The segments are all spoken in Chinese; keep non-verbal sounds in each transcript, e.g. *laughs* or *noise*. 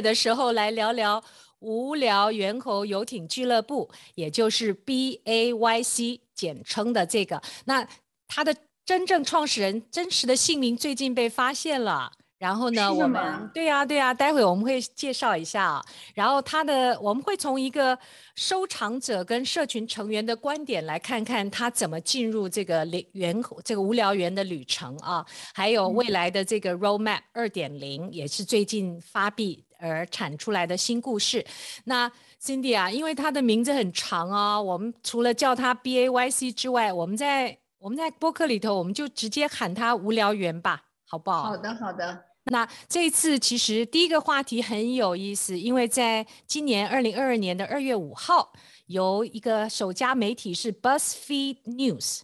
的时候来聊聊无聊猿猴游艇俱乐部，也就是 B A Y C 简称的这个。那他的真正创始人真实的姓名最近被发现了。然后呢，我们对呀、啊、对呀、啊，待会我们会介绍一下啊。然后他的我们会从一个收藏者跟社群成员的观点来看看他怎么进入这个猿猴这个无聊猿的旅程啊，还有未来的这个 Roadmap 二点零也是最近发币而产出来的新故事。那 Cindy 啊，因为他的名字很长哦，我们除了叫他 B A Y C 之外，我们在我们在播客里头我们就直接喊他无聊猿吧，好不好？好的，好的。那这一次其实第一个话题很有意思，因为在今年二零二二年的二月五号，由一个首家媒体是 BuzzFeed News，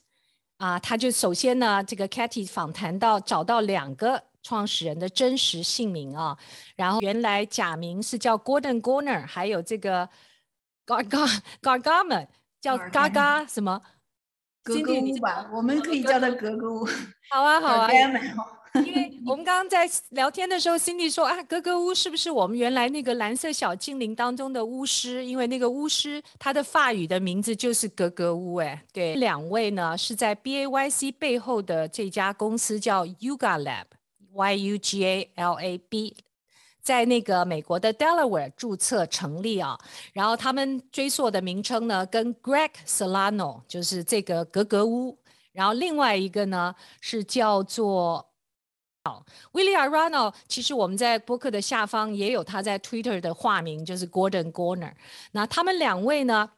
啊，他就首先呢，这个 Katy 访谈到找到两个创始人的真实姓名啊，然后原来假名是叫 Gordon Goner，还有这个 Garga *laughs* Gargamel 叫 Gaga 什么？格格巫吧，我们可以叫他格格巫。好啊，好啊。因为我们刚刚在聊天的时候，Cindy 说啊，格格巫是不是我们原来那个蓝色小精灵当中的巫师？因为那个巫师他的法语的名字就是格格巫。哎，对，两位呢是在 BAYC 背后的这家公司叫 Yuga YUGALAB 在那个美国的 Delaware 注册成立啊。然后他们追溯的名称呢，跟 Greg Solano 就是这个格格巫，然后另外一个呢是叫做。好，Willie Arano，其实我们在播客的下方也有他在 Twitter 的化名，就是 Gordon Gorner。那他们两位呢，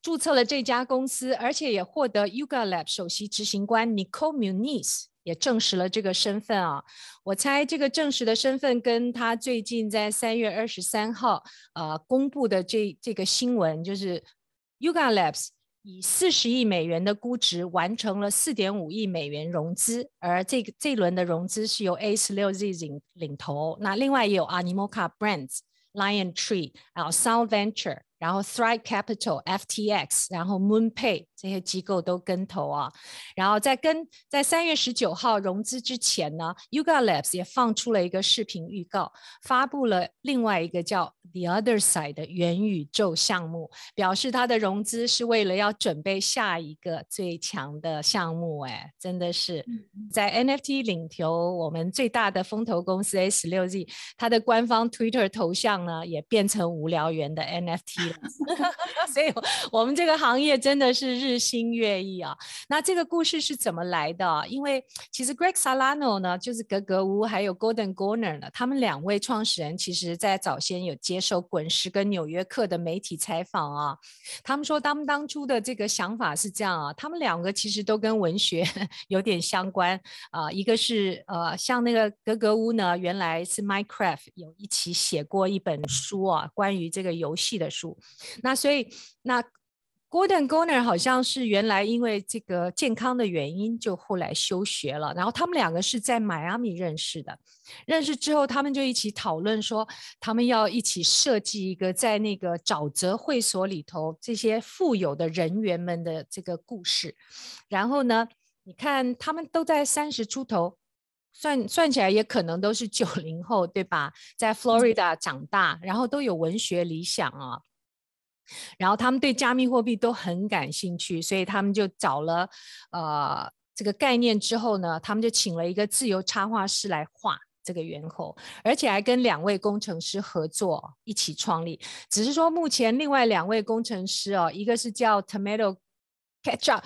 注册了这家公司，而且也获得 Yuga Lab 首席执行官 Nicole Muniz 也证实了这个身份啊。我猜这个证实的身份跟他最近在三月二十三号呃公布的这这个新闻，就是 Yuga Labs。以四十亿美元的估值完成了四点五亿美元融资，而这个这一轮的融资是由 A 十六 Z 领领头，那另外也有 Animoca Brands、Lion Tree，还有 Sound Venture。然后 Thrive Capital、FTX，然后 MoonPay 这些机构都跟投啊。然后在跟在三月十九号融资之前呢，Yuga Labs 也放出了一个视频预告，发布了另外一个叫 The Other Side 的元宇宙项目，表示它的融资是为了要准备下一个最强的项目。哎，真的是在 NFT 领头，我们最大的风投公司 A 十六 Z，它的官方 Twitter 头像呢也变成无聊猿的 NFT。*laughs* 所以，我们这个行业真的是日新月异啊。那这个故事是怎么来的？因为其实 Greg Salano 呢，就是格格巫，还有 Golden Goner 呢，他们两位创始人，其实在早先有接受滚石跟纽约客的媒体采访啊。他们说，他们当初的这个想法是这样啊，他们两个其实都跟文学 *laughs* 有点相关啊。一个是呃，像那个格格巫呢，原来是 Minecraft 有一起写过一本书啊，关于这个游戏的书。那所以，那 Gordon Goner 好像是原来因为这个健康的原因，就后来休学了。然后他们两个是在迈阿密认识的，认识之后，他们就一起讨论说，他们要一起设计一个在那个沼泽会所里头这些富有的人员们的这个故事。然后呢，你看他们都在三十出头，算算起来也可能都是九零后，对吧？在 Florida 长大，然后都有文学理想啊。然后他们对加密货币都很感兴趣，所以他们就找了呃这个概念之后呢，他们就请了一个自由插画师来画这个猿猴，而且还跟两位工程师合作一起创立。只是说目前另外两位工程师哦，一个是叫 Tomato Ketchup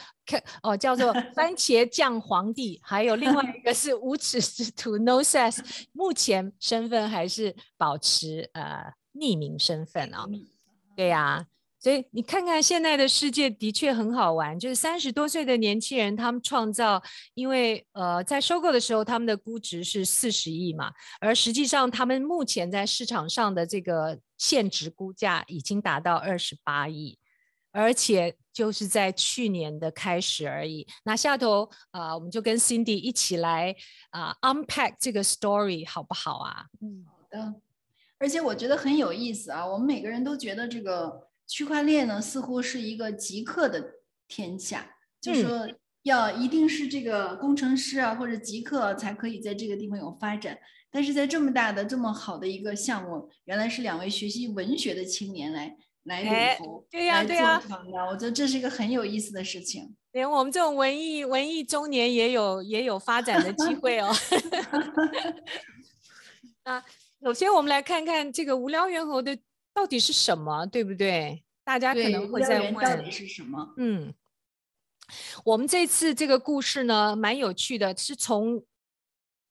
哦，叫做 *laughs* 番茄酱皇帝，还有另外一个是无耻之徒 Noses，目前身份还是保持呃匿名身份啊、哦。对呀、啊。所以你看看现在的世界的确很好玩，就是三十多岁的年轻人，他们创造，因为呃在收购的时候他们的估值是四十亿嘛，而实际上他们目前在市场上的这个现值估价已经达到二十八亿，而且就是在去年的开始而已。那下头啊、我们就跟 Cindy 一起来啊、unpack 这个 story 好不好啊？嗯，好的。而且我觉得很有意思啊，我们每个人都觉得这个。区块链呢，似乎是一个极客的天下，就是说要一定是这个工程师啊或者极客才可以在这个地方有发展。但是在这么大的这么好的一个项目，原来是两位学习文学的青年来来领头，对呀对呀，我觉得这是一个很有意思的事情。连我们这种文艺文艺中年也有也有发展的机会哦。*laughs* 啊，首先我们来看看这个无聊猿猴的。到底是什么，对不对？大家可能会在问，到底是什么？嗯，我们这次这个故事呢，蛮有趣的，是从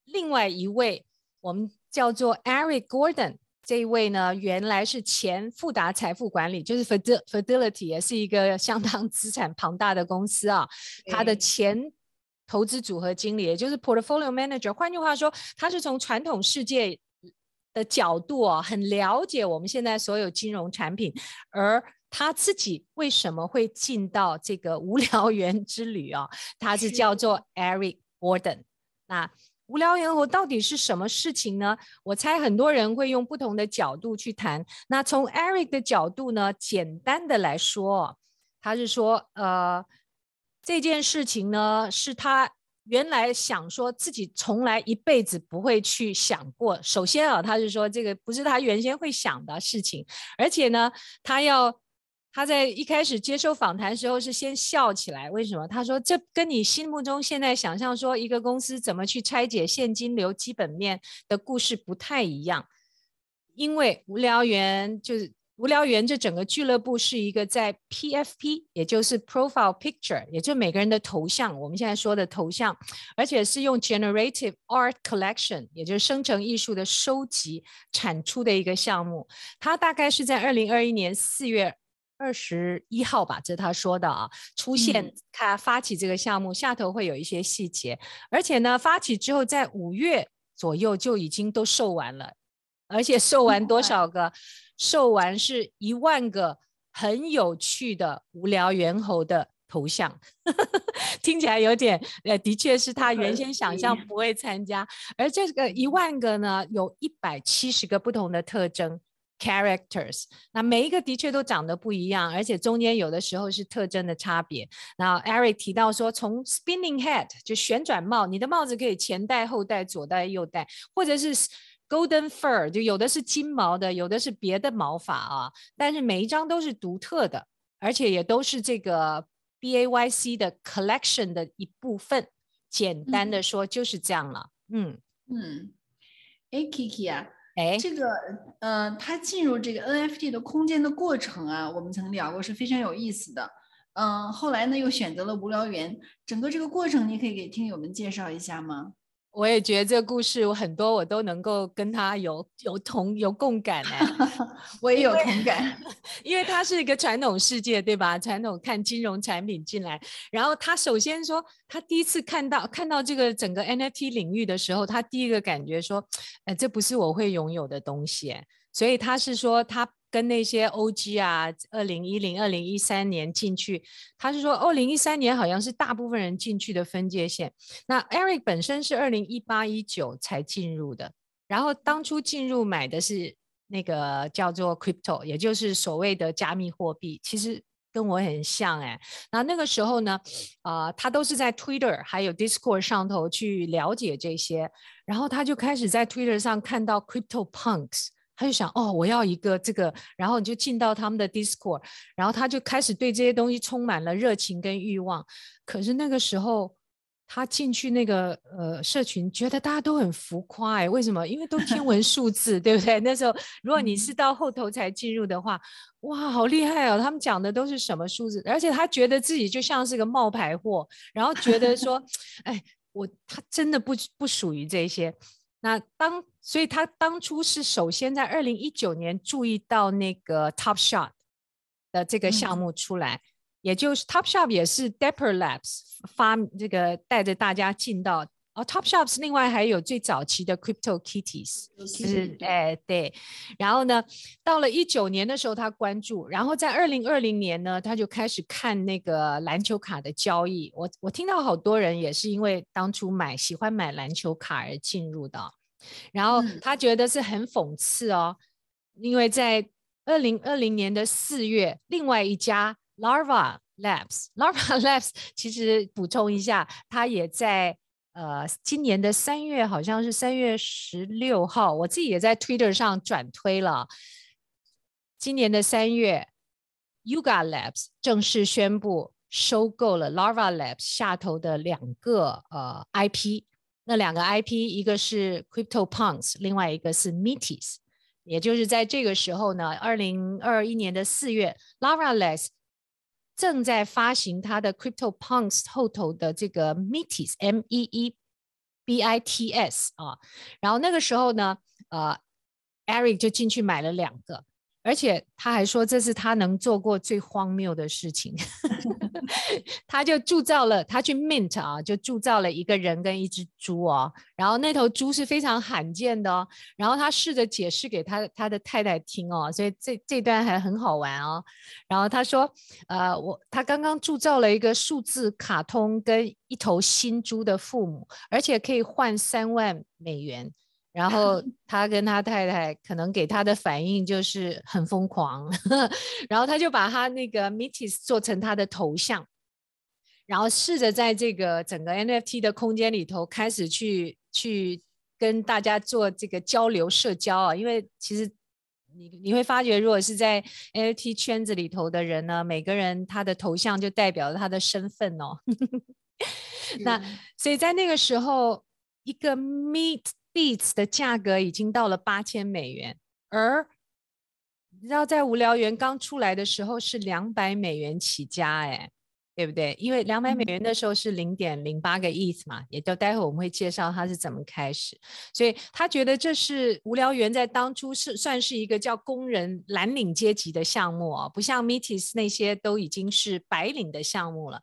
另外一位我们叫做 Eric Gordon 这一位呢，原来是前富达财富管理，就是 Fidelity 也是一个相当资产庞大的公司啊，他的前投资组合经理，也就是 Portfolio Manager。换句话说，他是从传统世界。的角度啊，很了解我们现在所有金融产品，而他自己为什么会进到这个无聊猿之旅啊？他是叫做 Eric Gordon。那无聊猿猴到底是什么事情呢？我猜很多人会用不同的角度去谈。那从 Eric 的角度呢，简单的来说，他是说，呃，这件事情呢是他。原来想说自己从来一辈子不会去想过。首先啊，他是说这个不是他原先会想的事情，而且呢，他要他在一开始接受访谈时候是先笑起来。为什么？他说这跟你心目中现在想象说一个公司怎么去拆解现金流基本面的故事不太一样，因为无聊猿就是。无聊猿这整个俱乐部是一个在 PFP，也就是 Profile Picture，也就是每个人的头像，我们现在说的头像，而且是用 Generative Art Collection，也就是生成艺术的收集产出的一个项目。它大概是在二零二一年四月二十一号吧，这是他说的啊，出现他发起这个项目，下头会有一些细节，而且呢，发起之后在五月左右就已经都售完了，而且售完多少个？售完是一万个很有趣的无聊猿猴的头像，*laughs* 听起来有点呃，的确是他原先想象不会参加。而这个一万个呢，有一百七十个不同的特征 characters，那每一个的确都长得不一样，而且中间有的时候是特征的差别。然后 Eric 提到说，从 spinning head 就旋转帽，你的帽子可以前戴后戴，左戴右戴，或者是。Golden fur 就有的是金毛的，有的是别的毛发啊，但是每一张都是独特的，而且也都是这个 BAYC 的 collection 的一部分。简单的说就是这样了。嗯嗯，哎，Kiki 啊，哎，这个呃，他进入这个 NFT 的空间的过程啊，我们曾聊过，是非常有意思的。嗯、呃，后来呢又选择了无聊猿，整个这个过程你可以给听友们介绍一下吗？我也觉得这个故事我很多我都能够跟他有有同有共感哎，*laughs* 我也有同感，*laughs* 因为他是一个传统世界对吧？传统看金融产品进来，然后他首先说他第一次看到看到这个整个 NFT 领域的时候，他第一个感觉说，哎，这不是我会拥有的东西，所以他是说他。跟那些 OG 啊，二零一零、二零一三年进去，他是说二零一三年好像是大部分人进去的分界线。那 Eric 本身是二零一八一九才进入的，然后当初进入买的是那个叫做 Crypto，也就是所谓的加密货币，其实跟我很像哎。那那个时候呢，啊、他都是在 Twitter 还有 Discord 上头去了解这些，然后他就开始在 Twitter 上看到 Crypto Punks。他就想哦，我要一个这个，然后你就进到他们的 Discord，然后他就开始对这些东西充满了热情跟欲望。可是那个时候，他进去那个呃社群，觉得大家都很浮夸哎，为什么？因为都天文数字，对不对？那时候如果你是到后头才进入的话，哇，好厉害哦！他们讲的都是什么数字？而且他觉得自己就像是个冒牌货，然后觉得说，*laughs* 哎，我他真的不不属于这些。那当，所以他当初是首先在二零一九年注意到那个 Top Shot 的这个项目出来，嗯、也就是 Top Shot 也是 Depper Labs 发这个带着大家进到哦 Top Shops 另外还有最早期的 Crypto Kitties，是哎对，然后呢，到了一九年的时候他关注，然后在二零二零年呢他就开始看那个篮球卡的交易，我我听到好多人也是因为当初买喜欢买篮球卡而进入的。然后他觉得是很讽刺哦，嗯、因为在二零二零年的四月，另外一家 Larva Labs，Larva *laughs* Labs 其实补充一下，他也在呃今年的三月，好像是三月十六号，我自己也在 Twitter 上转推了。今年的三月，Yuga Labs 正式宣布收购了 Lara Labs 下头的两个呃 IP，那两个 IP 一个是 CryptoPunks，另外一个是 Metis，也就是在这个时候呢，二零二一年的四月，Lara Labs。正在发行他的 CryptoPunks 后头的这个 metismeebits 啊，然后那个时候呢，呃，Eric 就进去买了两个。而且他还说，这是他能做过最荒谬的事情，*laughs* 他就铸造了，他去 mint 啊，就铸造了一个人跟一只猪哦，然后那头猪是非常罕见的哦，然后他试着解释给他他的太太听哦，所以这这段还很好玩哦，然后他说，呃，我他刚刚铸造了一个数字卡通跟一头新猪的父母，而且可以换三万美元。然后他跟他太太可能给他的反应就是很疯狂，*laughs* 然后他就把他那个 Metis 做成他的头像，然后试着在这个整个 NFT 的空间里头开始去去跟大家做这个交流社交啊，因为其实你你会发觉，如果是在 NFT 圈子里头的人呢，每个人他的头像就代表了他的身份哦。*laughs* 那所以在那个时候，一个 Meet Beats 的价格已经到了八千美元，而你知道在无聊猿刚出来的时候是两百美元起家，哎，对不对？因为两百美元的时候是零点零八个 ETH 嘛，也就待会我们会介绍它是怎么开始，所以他觉得这是无聊猿在当初是算是一个叫工人蓝领阶级的项目啊，不像 Metis 那些都已经是白领的项目了。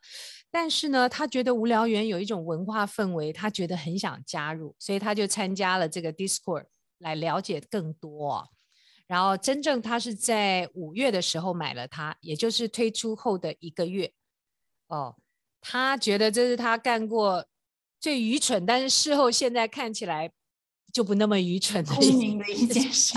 但是呢，他觉得无聊猿有一种文化氛围，他觉得很想加入，所以他就参加了这个 Discord 来了解更多。然后真正他是在五月的时候买了它，也就是推出后的一个月。哦，他觉得这是他干过最愚蠢，但是事后现在看起来。就不那么愚蠢的一件事，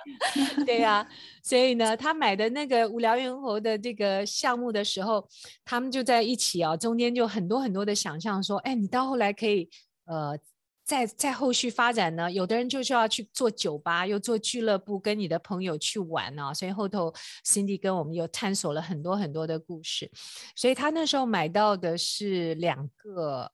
*laughs* 对呀、啊，所以呢，他买的那个无聊猿猴的这个项目的时候，他们就在一起啊，中间就很多很多的想象，说，哎，你到后来可以，呃，在在后续发展呢，有的人就是要去做酒吧，又做俱乐部，跟你的朋友去玩啊，所以后头 Cindy 跟我们又探索了很多很多的故事，所以他那时候买到的是两个。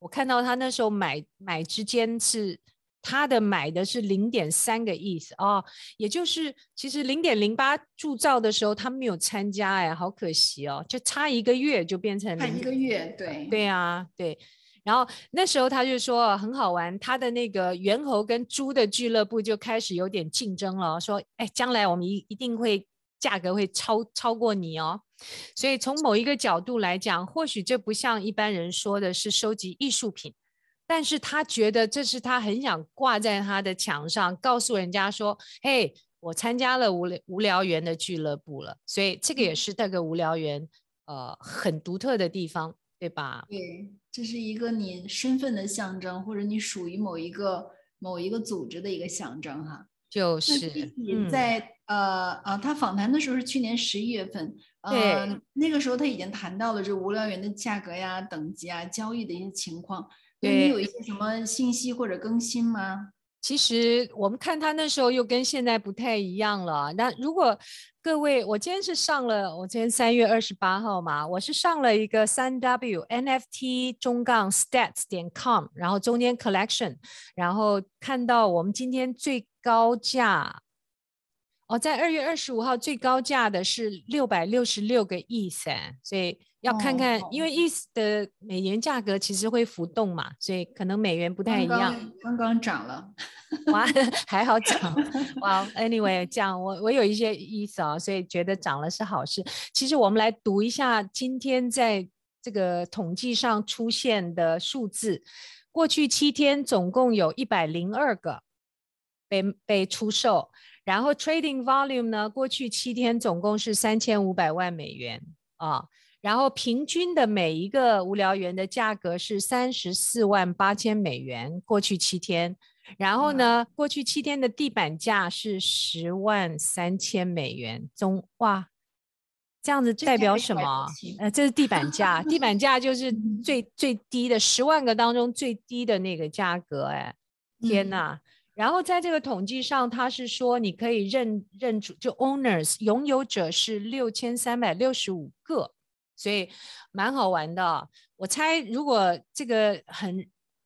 我看到他那时候买买之间是他的买的是零点三个意思哦，也就是其实零点零八铸造的时候他没有参加哎，好可惜哦，就差一个月就变成差一个月，对对啊对，然后那时候他就说很好玩，他的那个猿猴跟猪的俱乐部就开始有点竞争了，说哎将来我们一一定会价格会超超过你哦。所以从某一个角度来讲，或许这不像一般人说的是收集艺术品，但是他觉得这是他很想挂在他的墙上，告诉人家说：“嘿，我参加了无聊无聊猿的俱乐部了。”所以这个也是那个无聊猿呃很独特的地方，对吧？对，这是一个你身份的象征，或者你属于某一个某一个组织的一个象征，哈。就是在、嗯、呃呃，他访谈的时候是去年十一月份，呃，那个时候他已经谈到了这无聊猿的价格呀、等级啊、交易的一些情况。对，你有一些什么信息或者更新吗？其实我们看他那时候又跟现在不太一样了。那如果各位，我今天是上了，我今天三月二十八号嘛，我是上了一个三 W NFT 中杠 Stats 点 com，然后中间 Collection，然后看到我们今天最高价，哦，在二月二十五号最高价的是六百六十六个 ETH，所以。要看看，哦、因为 ETH 的美元价格其实会浮动嘛，所以可能美元不太一样。刚刚，刚涨了，哇，*laughs* 还好涨。哇，Anyway，这样我我有一些 ETH 啊，所以觉得涨了是好事。其实我们来读一下今天在这个统计上出现的数字，过去七天总共有一百零二个被被出售，然后 Trading Volume 呢，过去七天总共是三千五百万美元啊。然后平均的每一个无聊猿的价格是三十四万八千美元，过去七天。然后呢，过去七天的地板价是十万三千美元。中哇，这样子代表什么？呃，这是地板价，地板价就是最最低的十万个当中最低的那个价格，哎，天哪！嗯、然后在这个统计上，他是说你可以认认主，就 owners 拥有者是六千三百六十五个，所以蛮好玩的。我猜如果这个很，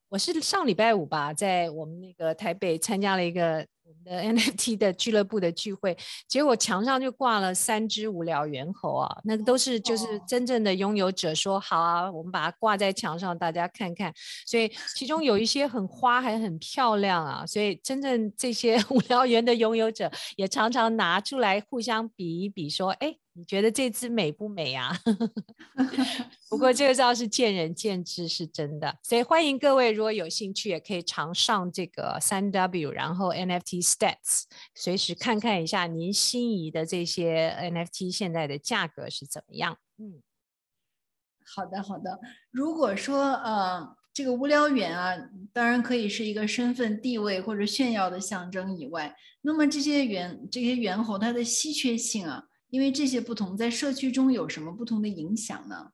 我是上礼拜五吧，在我们那个台北参加了一个。我们的 *laughs* NFT 的俱乐部的聚会，结果墙上就挂了三只无聊猿猴啊，那个都是就是真正的拥有者说好啊，我们把它挂在墙上，大家看看。所以其中有一些很花还很漂亮啊，所以真正这些 *laughs* 无聊猿的拥有者也常常拿出来互相比一比，说，哎。你觉得这只美不美啊？*laughs* *laughs* 不过这个倒是见仁见智，是真的。所以欢迎各位，如果有兴趣，也可以常上这个三 W，然后 NFT Stats，随时看看一下您心仪的这些 NFT 现在的价格是怎么样。嗯，好的好的。如果说呃这个无聊猿啊，当然可以是一个身份地位或者炫耀的象征以外，那么这些猿这些猿猴它的稀缺性啊。因为这些不同，在社区中有什么不同的影响呢？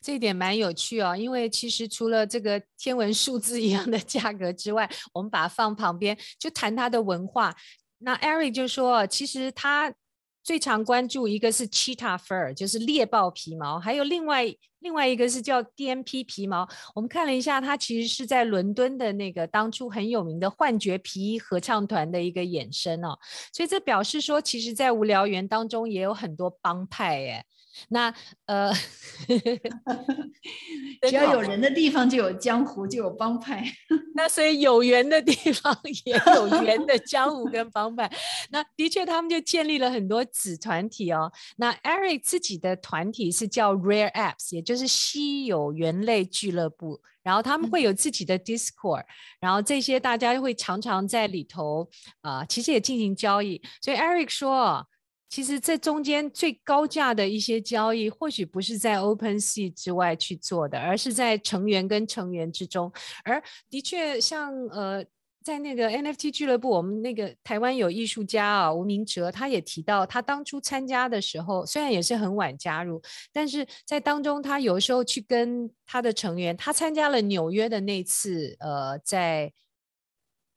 这一点蛮有趣哦。因为其实除了这个天文数字一样的价格之外，我们把它放旁边，就谈它的文化。那艾瑞就说，其实他最常关注一个是 cheetah fur，就是猎豹皮毛，还有另外。另外一个是叫 DMP 皮毛，我们看了一下，它其实是在伦敦的那个当初很有名的幻觉皮衣合唱团的一个衍生哦，所以这表示说，其实，在无聊园当中也有很多帮派耶。那呃，*laughs* 只要有人的地方就有江湖，就有帮派。那所以有缘的地方也有缘的江湖跟帮派。那的确，他们就建立了很多子团体哦。那 Eric 自己的团体是叫 Rare Apps，也就是稀有猿类俱乐部。然后他们会有自己的 Discord，嗯、然后这些大家会常常在里头啊、呃，其实也进行交易。所以 Eric 说。其实这中间最高价的一些交易，或许不是在 OpenSea 之外去做的，而是在成员跟成员之中。而的确像，像呃，在那个 NFT 俱乐部，我们那个台湾有艺术家啊，吴明哲，他也提到，他当初参加的时候，虽然也是很晚加入，但是在当中，他有时候去跟他的成员，他参加了纽约的那次，呃，在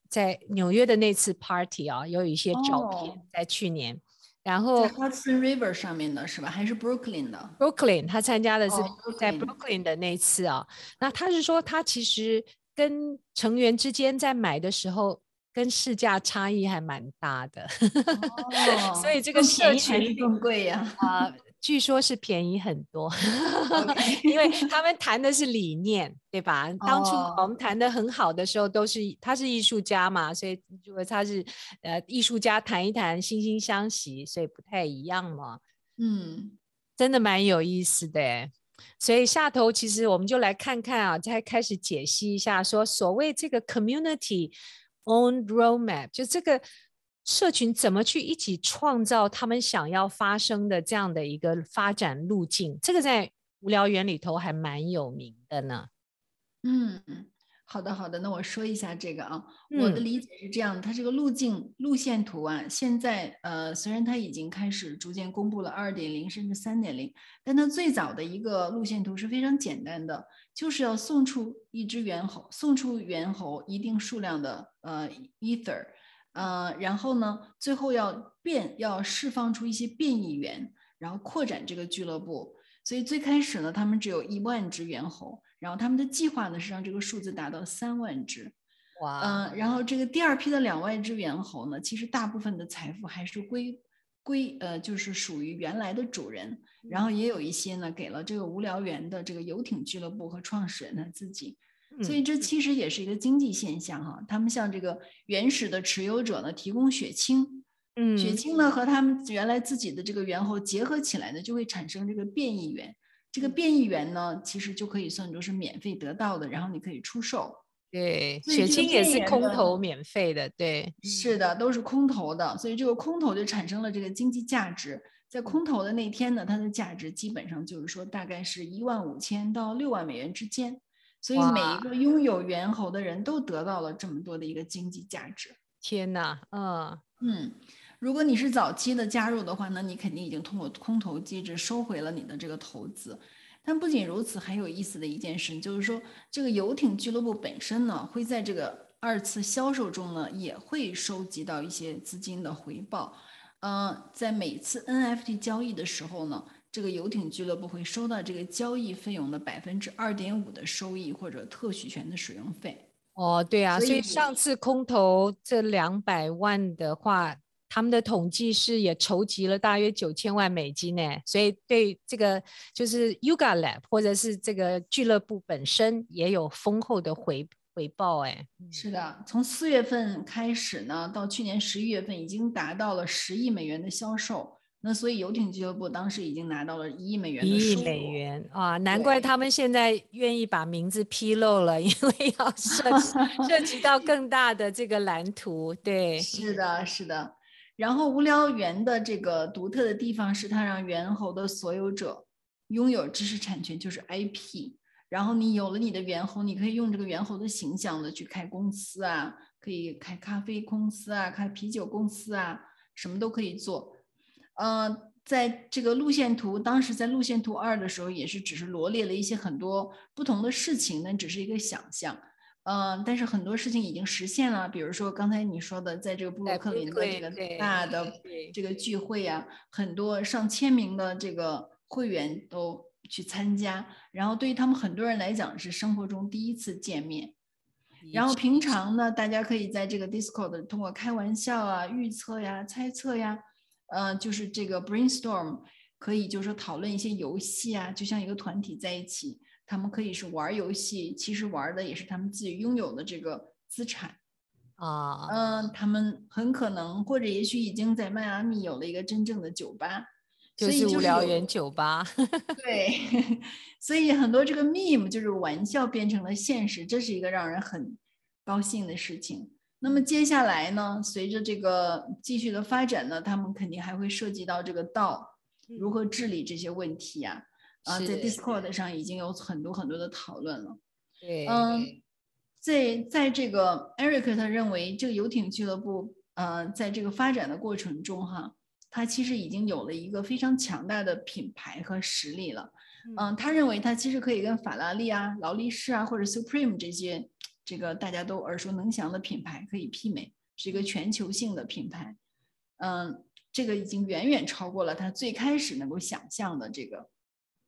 在纽约的那次 party 啊，有一些照片，哦、在去年。然后在 Hudson River 上面的是吧？还是 Brooklyn 的？Brooklyn，他参加的是在 Brooklyn 的那次啊。Oh, 那他是说，他其实跟成员之间在买的时候，跟市价差异还蛮大的。Oh, *laughs* 所以这个社群更贵呀 *laughs* 啊。据说是便宜很多 *laughs* 因为他们谈的是理念，对吧？当初我们谈的很好的时候，都是他是艺术家嘛，所以如果他是呃艺术家谈一谈，惺惺相惜，所以不太一样嘛。嗯，真的蛮有意思的。所以下头其实我们就来看看啊，再开始解析一下，说所谓这个 community owned roadmap，就这个。社群怎么去一起创造他们想要发生的这样的一个发展路径？这个在无聊园里头还蛮有名的呢。嗯，好的好的，那我说一下这个啊，嗯、我的理解是这样，它这个路径路线图啊，现在呃虽然它已经开始逐渐公布了二点零甚至三点零，但它最早的一个路线图是非常简单的，就是要送出一只猿猴，送出猿猴一定数量的呃 ether。呃，然后呢，最后要变，要释放出一些变异猿，然后扩展这个俱乐部。所以最开始呢，他们只有一万只猿猴，然后他们的计划呢是让这个数字达到三万只。哇！嗯，然后这个第二批的两万只猿猴呢，其实大部分的财富还是归归呃，就是属于原来的主人，然后也有一些呢给了这个无聊猿的这个游艇俱乐部和创始人他自己。所以这其实也是一个经济现象哈，他们向这个原始的持有者呢提供血清，嗯，血清呢和他们原来自己的这个猿猴结合起来呢，就会产生这个变异猿，这个变异猿呢其实就可以算作是免费得到的，然后你可以出售。对，血清也是空投免费的，对，是的，都是空投的，所以这个空投就产生了这个经济价值，在空投的那天呢，它的价值基本上就是说大概是一万五千到六万美元之间。所以每一个拥有猿猴的人都得到了这么多的一个经济价值。天哪，嗯嗯，如果你是早期的加入的话，那你肯定已经通过空投机制收回了你的这个投资。但不仅如此，还有意思的一件事就是说，这个游艇俱乐部本身呢，会在这个二次销售中呢，也会收集到一些资金的回报。嗯、呃，在每次 NFT 交易的时候呢，这个游艇俱乐部会收到这个交易费用的百分之二点五的收益或者特许权的使用费。哦，对啊，所以，所以上次空投这两百万的话，他们的统计是也筹集了大约九千万美金呢。所以对这个就是 Yuga Lab 或者是这个俱乐部本身也有丰厚的回回报哎。是的，从四月份开始呢，到去年十一月份已经达到了十亿美元的销售。那所以游艇俱乐部当时已经拿到了一亿美元的一亿美元啊，难怪他们现在愿意把名字披露了，*laughs* 因为要涉 *laughs* 及涉及到更大的这个蓝图。对，是的，是的。然后无聊猿的这个独特的地方是，它让猿猴的所有者拥有知识产权，就是 IP。然后你有了你的猿猴，你可以用这个猿猴的形象的去开公司啊，可以开咖啡公司啊，开啤酒公司啊，什么都可以做。嗯、呃，在这个路线图，当时在路线图二的时候，也是只是罗列了一些很多不同的事情，那只是一个想象。嗯、呃，但是很多事情已经实现了，比如说刚才你说的，在这个布鲁克林的这个大的这个聚会呀、啊，很多上千名的这个会员都去参加，然后对于他们很多人来讲是生活中第一次见面。然后平常呢，大家可以在这个 Discord 通过开玩笑啊、预测呀、猜测呀。呃，就是这个 brainstorm 可以就是说讨论一些游戏啊，就像一个团体在一起，他们可以是玩游戏，其实玩的也是他们自己拥有的这个资产啊。嗯、呃，他们很可能或者也许已经在迈阿密有了一个真正的酒吧，就是无聊园酒吧。*laughs* 对，*laughs* 所以很多这个 meme 就是玩笑变成了现实，这是一个让人很高兴的事情。那么接下来呢，随着这个继续的发展呢，他们肯定还会涉及到这个 DAO 如何治理这些问题呀、啊。啊，在 Discord 上已经有很多很多的讨论了。对，嗯，在在这个 Eric 他认为这个游艇俱乐部，呃，在这个发展的过程中哈，他其实已经有了一个非常强大的品牌和实力了。嗯，他认为他其实可以跟法拉利啊、劳力士啊或者 Supreme 这些。这个大家都耳熟能详的品牌可以媲美，是一个全球性的品牌。嗯，这个已经远远超过了他最开始能够想象的这个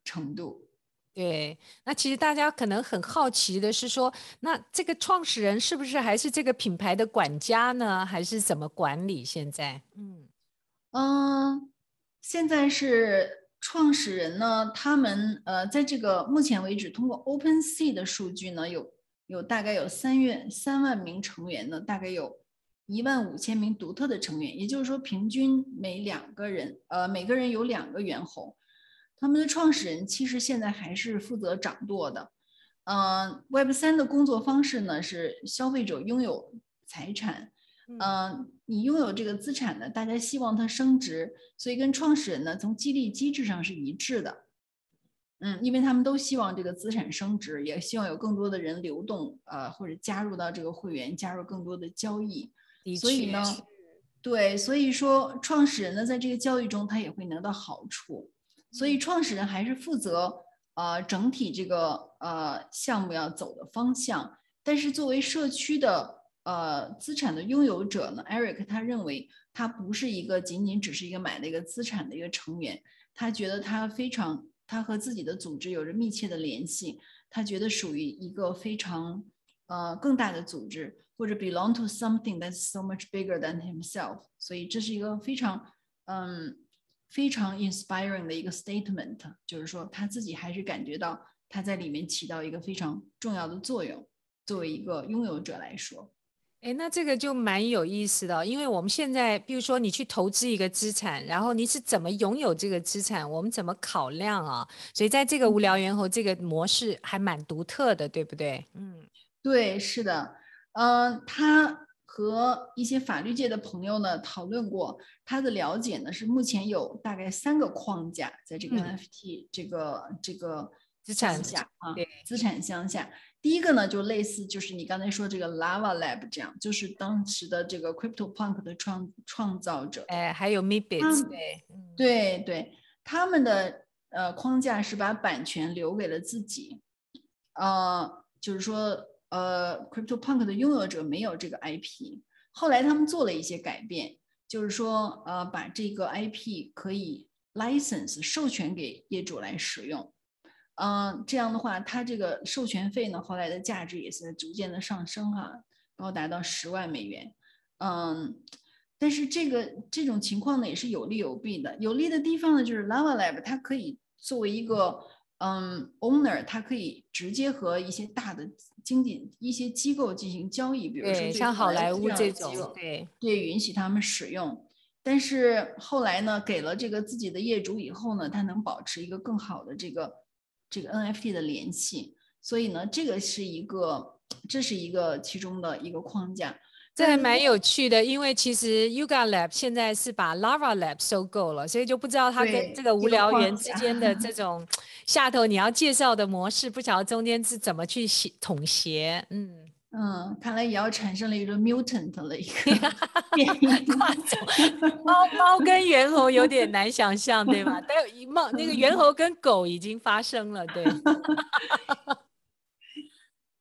程度。对，那其实大家可能很好奇的是说，那这个创始人是不是还是这个品牌的管家呢？还是怎么管理？现在，嗯嗯，现在是创始人呢，他们呃，在这个目前为止，通过 OpenSea 的数据呢有。有大概有三月三万名成员呢，大概有一万五千名独特的成员，也就是说，平均每两个人，呃，每个人有两个猿猴。他们的创始人其实现在还是负责掌舵的。嗯、呃，Web 三的工作方式呢是消费者拥有财产，嗯、呃，你拥有这个资产呢，大家希望它升值，所以跟创始人呢从激励机制上是一致的。嗯，因为他们都希望这个资产升值，也希望有更多的人流动，呃，或者加入到这个会员，加入更多的交易。所以呢，对，所以说创始人呢，在这个交易中，他也会拿到好处。所以创始人还是负责呃整体这个呃项目要走的方向。但是作为社区的呃资产的拥有者呢，Eric 他认为他不是一个仅仅只是一个买了一个资产的一个成员，他觉得他非常。他和自己的组织有着密切的联系，他觉得属于一个非常呃更大的组织，或者 belong to something that's so much bigger than himself。所以这是一个非常嗯非常 inspiring 的一个 statement，就是说他自己还是感觉到他在里面起到一个非常重要的作用，作为一个拥有者来说。哎，那这个就蛮有意思的，因为我们现在，比如说你去投资一个资产，然后你是怎么拥有这个资产，我们怎么考量啊？所以在这个无聊猿猴这个模式还蛮独特的，对不对？嗯，对，是的，嗯、呃，他和一些法律界的朋友呢讨论过，他的了解呢是目前有大概三个框架在这个 NFT、嗯、这个这个资产下啊，对，资产项下。第一个呢，就类似就是你刚才说这个 Lava Lab 这样，就是当时的这个 Crypto Punk 的创创造者。哎，还有 Meebits，对，对对，他们的呃框架是把版权留给了自己，呃，就是说呃 Crypto Punk 的拥有者没有这个 IP，后来他们做了一些改变，就是说呃把这个 IP 可以 license 授权给业主来使用。嗯，这样的话，它这个授权费呢，后来的价值也是在逐渐的上升哈，高达到十万美元。嗯，但是这个这种情况呢，也是有利有弊的。有利的地方呢，就是 Lava Lab 它可以作为一个嗯 owner，它可以直接和一些大的经济一些机构进行交易，比如说像好莱坞这种，对对，允许他们使用。但是后来呢，给了这个自己的业主以后呢，他能保持一个更好的这个。这个 NFT 的联系，所以呢，这个是一个，这是一个其中的一个框架，这还蛮有趣的。因为其实 Yuga Lab 现在是把 Lava Lab 收购了，所以就不知道它跟这个无聊猿之间的这种 *tsk* 下头你要介绍的模式，不晓得中间是怎么去协统协，嗯。嗯，看来也要产生了一个 mutant 了一个 *laughs* 变异跨种，猫猫跟猿猴有点难想象，对吧？*laughs* 但有猫那个猿猴跟狗已经发生了，对。*laughs*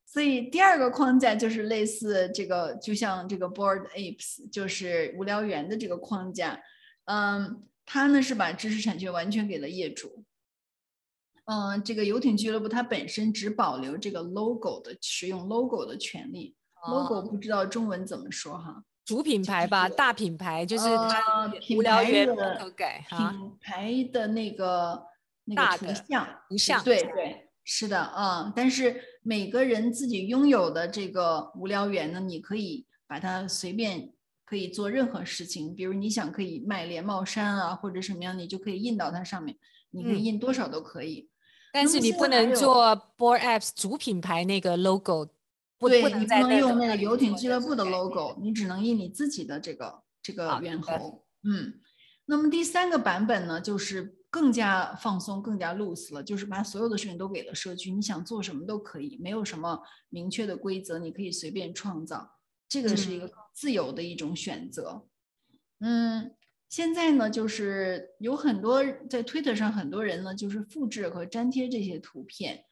所以第二个框架就是类似这个，就像这个 Bored Apes，就是无聊猿的这个框架。嗯，它呢是把知识产权完全给了业主。嗯，这个游艇俱乐部它本身只保留这个 logo 的使用 logo 的权利。哦、logo 不知道中文怎么说哈？主品牌吧，就是、大品牌就是它无聊猿的改品牌的那个那个图像图像。对对，是的，嗯。但是每个人自己拥有的这个无聊猿呢，你可以把它随便可以做任何事情，比如你想可以卖连帽衫啊，或者什么样，你就可以印到它上面，你可以印多少都可以。嗯但是你不能做 Bored Apps 主品牌那个 logo，对，你不能用那个游艇俱乐部的 logo，你只能印你自己的这个这个猿猴。嗯，那么第三个版本呢，就是更加放松、更加 loose 了，就是把所有的事情都给了社区，你想做什么都可以，没有什么明确的规则，你可以随便创造，这个是一个自由的一种选择。嗯。嗯现在呢，就是有很多在 Twitter 上很多人呢，就是复制和粘贴这些图片，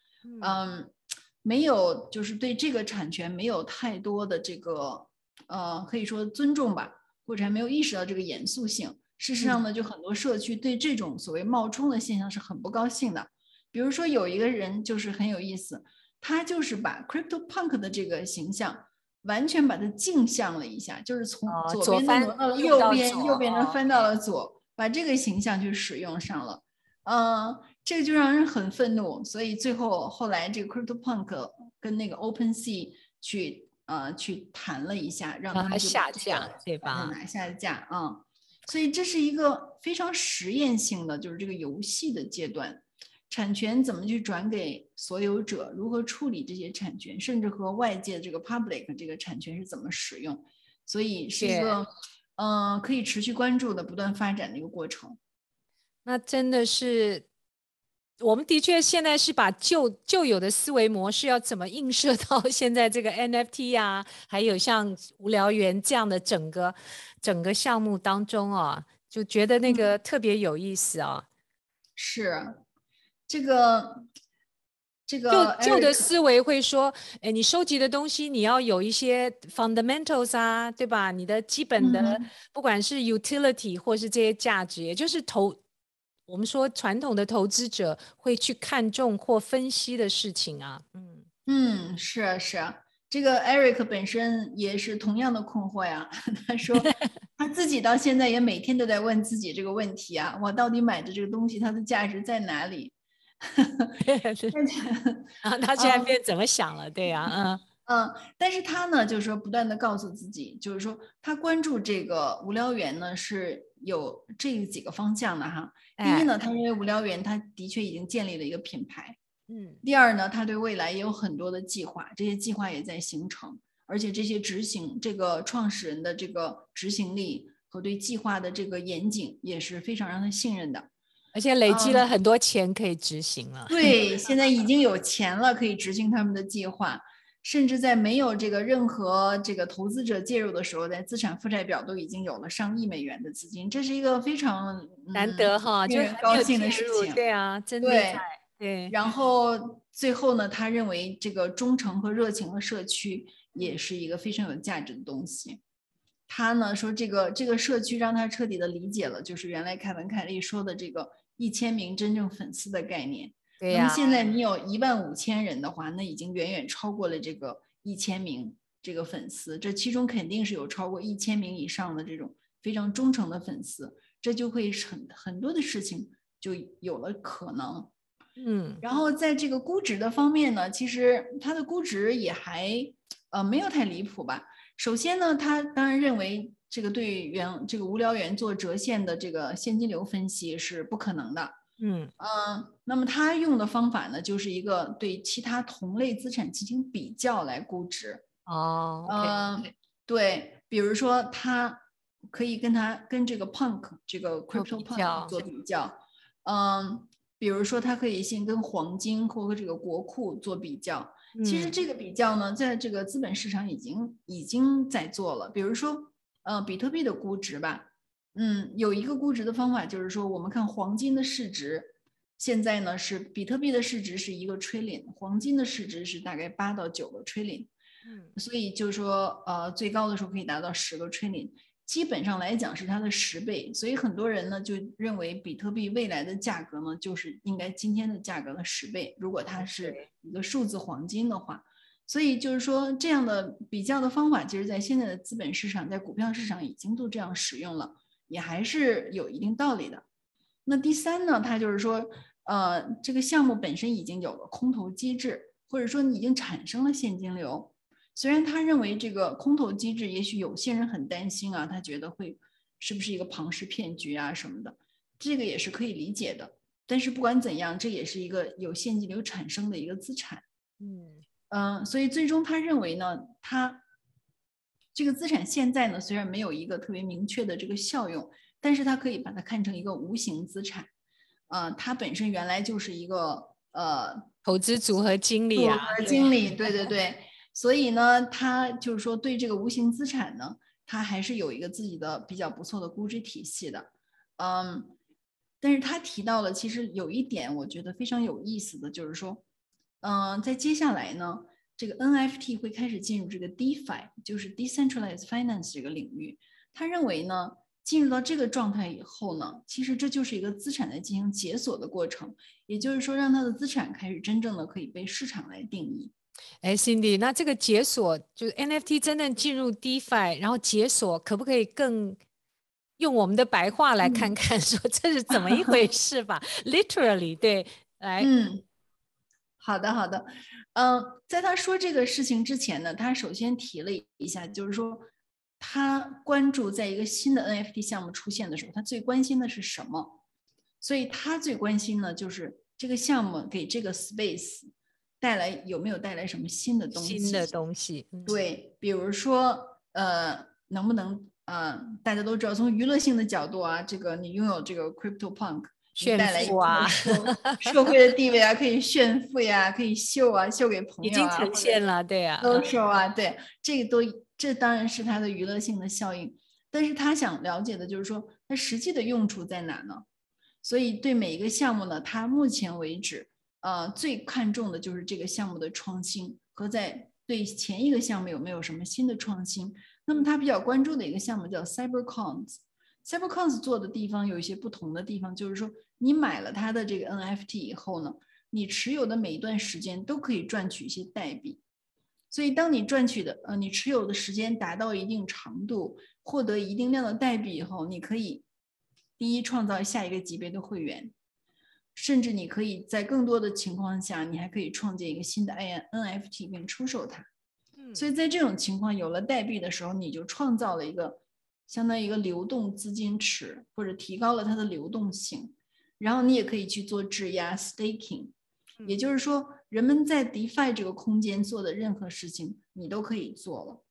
嗯，没有就是对这个产权没有太多的这个呃，可以说尊重吧，或者还没有意识到这个严肃性。事实上呢，就很多社区对这种所谓冒充的现象是很不高兴的。比如说有一个人就是很有意思，他就是把 Crypto Punk 的这个形象。完全把它镜像了一下，就是从左边的挪到了右边，右边的翻到了左，把这个形象去使用上了。嗯，这个就让人很愤怒。所以最后后来这个 CryptoPunk 跟那个 OpenSea 去呃去谈了一下，让他们下架，对吧？拿下架啊。所以这是一个非常实验性的，就是这个游戏的阶段。产权怎么去转给所有者？如何处理这些产权？甚至和外界这个 public 这个产权是怎么使用？所以是一个嗯、呃、可以持续关注的、不断发展的一个过程。那真的是，我们的确现在是把旧旧有的思维模式要怎么映射到 *laughs* 现在这个 NFT 啊，还有像无聊猿这样的整个整个项目当中啊，就觉得那个特别有意思啊。嗯、是。这个这个旧旧的思维会说，哎，你收集的东西你要有一些 fundamentals 啊，对吧？你的基本的，嗯、不管是 utility 或是这些价值，也就是投我们说传统的投资者会去看重或分析的事情啊。嗯嗯，是啊是啊，这个 Eric 本身也是同样的困惑呀。*laughs* 他说 *laughs* 他自己到现在也每天都在问自己这个问题啊，我到底买的这个东西它的价值在哪里？*laughs* *laughs* 然后他现在变怎么想了？对呀，嗯 *laughs* 嗯，但是他呢，就是说不断的告诉自己，就是说他关注这个无聊猿呢是有这几个方向的哈。第一呢，他认为无聊猿他的确已经建立了一个品牌，嗯。第二呢，他对未来也有很多的计划，这些计划也在形成，而且这些执行这个创始人的这个执行力和对计划的这个严谨也是非常让他信任的。而且累积了很多钱可以执行了。嗯、对，现在已经有钱了，可以执行他们的计划。甚至在没有这个任何这个投资者介入的时候，在资产负债表都已经有了上亿美元的资金，这是一个非常难得哈，就很高兴的事情。对啊，真厉害。对。然后最后呢，他认为这个忠诚和热情的社区也是一个非常有价值的东西。他呢说，这个这个社区让他彻底的理解了，就是原来凯文凯利说的这个一千名真正粉丝的概念。对呀，那么现在你有一万五千人的话，那已经远远超过了这个一千名这个粉丝。这其中肯定是有超过一千名以上的这种非常忠诚的粉丝，这就会很很多的事情就有了可能。嗯，然后在这个估值的方面呢，其实它的估值也还呃没有太离谱吧。首先呢，他当然认为这个对原这个无聊猿做折现的这个现金流分析是不可能的。嗯嗯，那么他用的方法呢，就是一个对其他同类资产进行比较来估值。哦，嗯，对，比如说他可以跟他跟这个 Punk 这个 Crypto Punk 做比较。嗯，比如说他可以先跟黄金或和这个国库做比较。其实这个比较呢，在这个资本市场已经已经在做了。比如说，呃，比特币的估值吧。嗯，有一个估值的方法，就是说，我们看黄金的市值，现在呢是比特币的市值是一个 trillion，黄金的市值是大概八到九个 trillion，嗯，所以就是说，呃，最高的时候可以达到十个 trillion，基本上来讲是它的十倍，所以很多人呢就认为比特币未来的价格呢就是应该今天的价格的十倍，如果它是一个数字黄金的话，所以就是说这样的比较的方法，其实在现在的资本市场，在股票市场已经都这样使用了。也还是有一定道理的。那第三呢，它就是说，呃，这个项目本身已经有了空头机制，或者说你已经产生了现金流。虽然他认为这个空头机制，也许有些人很担心啊，他觉得会是不是一个庞氏骗局啊什么的，这个也是可以理解的。但是不管怎样，这也是一个有现金流产生的一个资产。嗯嗯、呃，所以最终他认为呢，他。这个资产现在呢，虽然没有一个特别明确的这个效用，但是他可以把它看成一个无形资产，呃，他本身原来就是一个呃投资组合经理啊，组合经理，对对对，所以呢，他就是说对这个无形资产呢，他还是有一个自己的比较不错的估值体系的，嗯，但是他提到了，其实有一点我觉得非常有意思的就是说，嗯，在接下来呢。这个 NFT 会开始进入这个 DeFi，就是 Decentralized Finance 这个领域。他认为呢，进入到这个状态以后呢，其实这就是一个资产在进行解锁的过程，也就是说，让他的资产开始真正的可以被市场来定义。哎，Cindy，那这个解锁就是 NFT 真正进入 DeFi，然后解锁，可不可以更用我们的白话来看看，说这是怎么一回事吧？*laughs* Literally，对，来，嗯。好的，好的，嗯，在他说这个事情之前呢，他首先提了一下，就是说他关注在一个新的 NFT 项目出现的时候，他最关心的是什么？所以他最关心呢，就是这个项目给这个 space 带来有没有带来什么新的东西？新的东西，对，比如说呃，能不能呃，大家都知道，从娱乐性的角度啊，这个你拥有这个 Crypto Punk。炫富啊，*laughs* 社会的地位啊，可以炫富呀，可以秀啊，秀给朋友啊，已经呈现了，对啊，都秀啊，对，这个都这当然是它的娱乐性的效应，但是他想了解的就是说，它实际的用处在哪呢？所以对每一个项目呢，他目前为止，呃，最看重的就是这个项目的创新和在对前一个项目有没有什么新的创新。那么他比较关注的一个项目叫 CyberCons。CyberCons 做的地方有一些不同的地方，就是说你买了它的这个 NFT 以后呢，你持有的每一段时间都可以赚取一些代币。所以当你赚取的呃，你持有的时间达到一定长度，获得一定量的代币以后，你可以第一创造下一个级别的会员，甚至你可以在更多的情况下，你还可以创建一个新的 NFT 并出售它。所以在这种情况有了代币的时候，你就创造了一个。相当于一个流动资金池，或者提高了它的流动性，然后你也可以去做质押 （staking），也就是说，人们在 DeFi 这个空间做的任何事情，你都可以做了。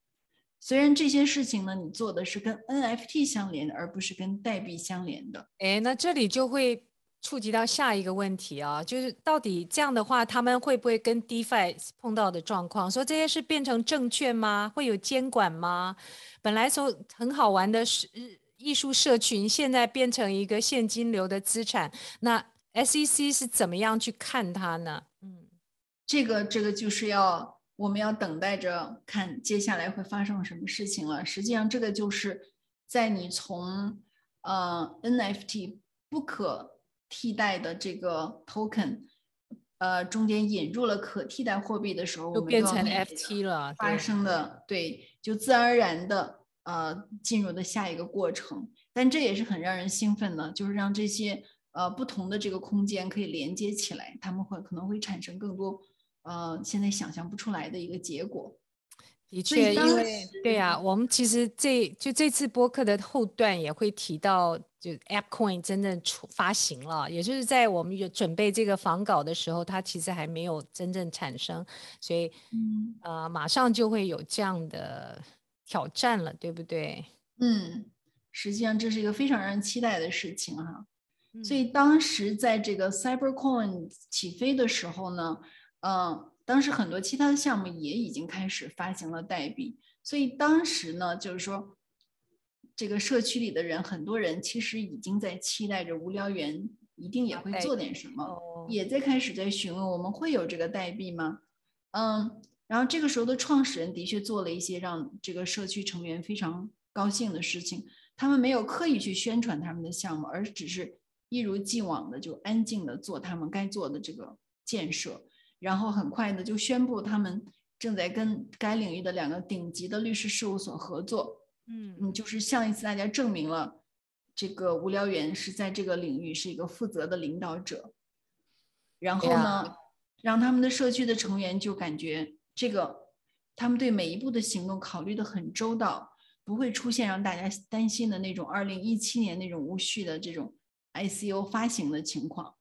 虽然这些事情呢，你做的是跟 NFT 相连的，而不是跟代币相连的。哎，那这里就会触及到下一个问题啊，就是到底这样的话，他们会不会跟 DeFi 碰到的状况，说这些是变成证券吗？会有监管吗？本来说很好玩的是艺术社群，现在变成一个现金流的资产，那 SEC 是怎么样去看它呢？嗯，这个这个就是要我们要等待着看接下来会发生什么事情了。实际上，这个就是在你从呃 NFT 不可替代的这个 token，呃，中间引入了可替代货币的时候，就变成 FT 了，发生的对，对，就自然而然的呃进入的下一个过程。但这也是很让人兴奋的，就是让这些呃不同的这个空间可以连接起来，他们会可能会产生更多呃现在想象不出来的一个结果。的确，因为对呀、啊，我们其实这就这次播客的后段也会提到，就 AppCoin 真正出发行了，也就是在我们有准备这个访稿的时候，它其实还没有真正产生，所以、嗯、呃，马上就会有这样的挑战了，对不对？嗯，实际上这是一个非常让人期待的事情哈。嗯、所以当时在这个 CyberCoin 起飞的时候呢，嗯、呃。当时很多其他的项目也已经开始发行了代币，所以当时呢，就是说，这个社区里的人，很多人其实已经在期待着无聊猿一定也会做点什么，也在开始在询问我们会有这个代币吗？嗯，然后这个时候的创始人的确做了一些让这个社区成员非常高兴的事情，他们没有刻意去宣传他们的项目，而只是一如既往的就安静的做他们该做的这个建设。然后很快的就宣布，他们正在跟该领域的两个顶级的律师事务所合作。嗯嗯，就是向一次大家证明了，这个无聊猿是在这个领域是一个负责的领导者。然后呢让他们的社区的成员就感觉这个，他们对每一步的行动考虑的很周到，不会出现让大家担心的那种二零一七年那种无序的这种 ICO 发行的情况。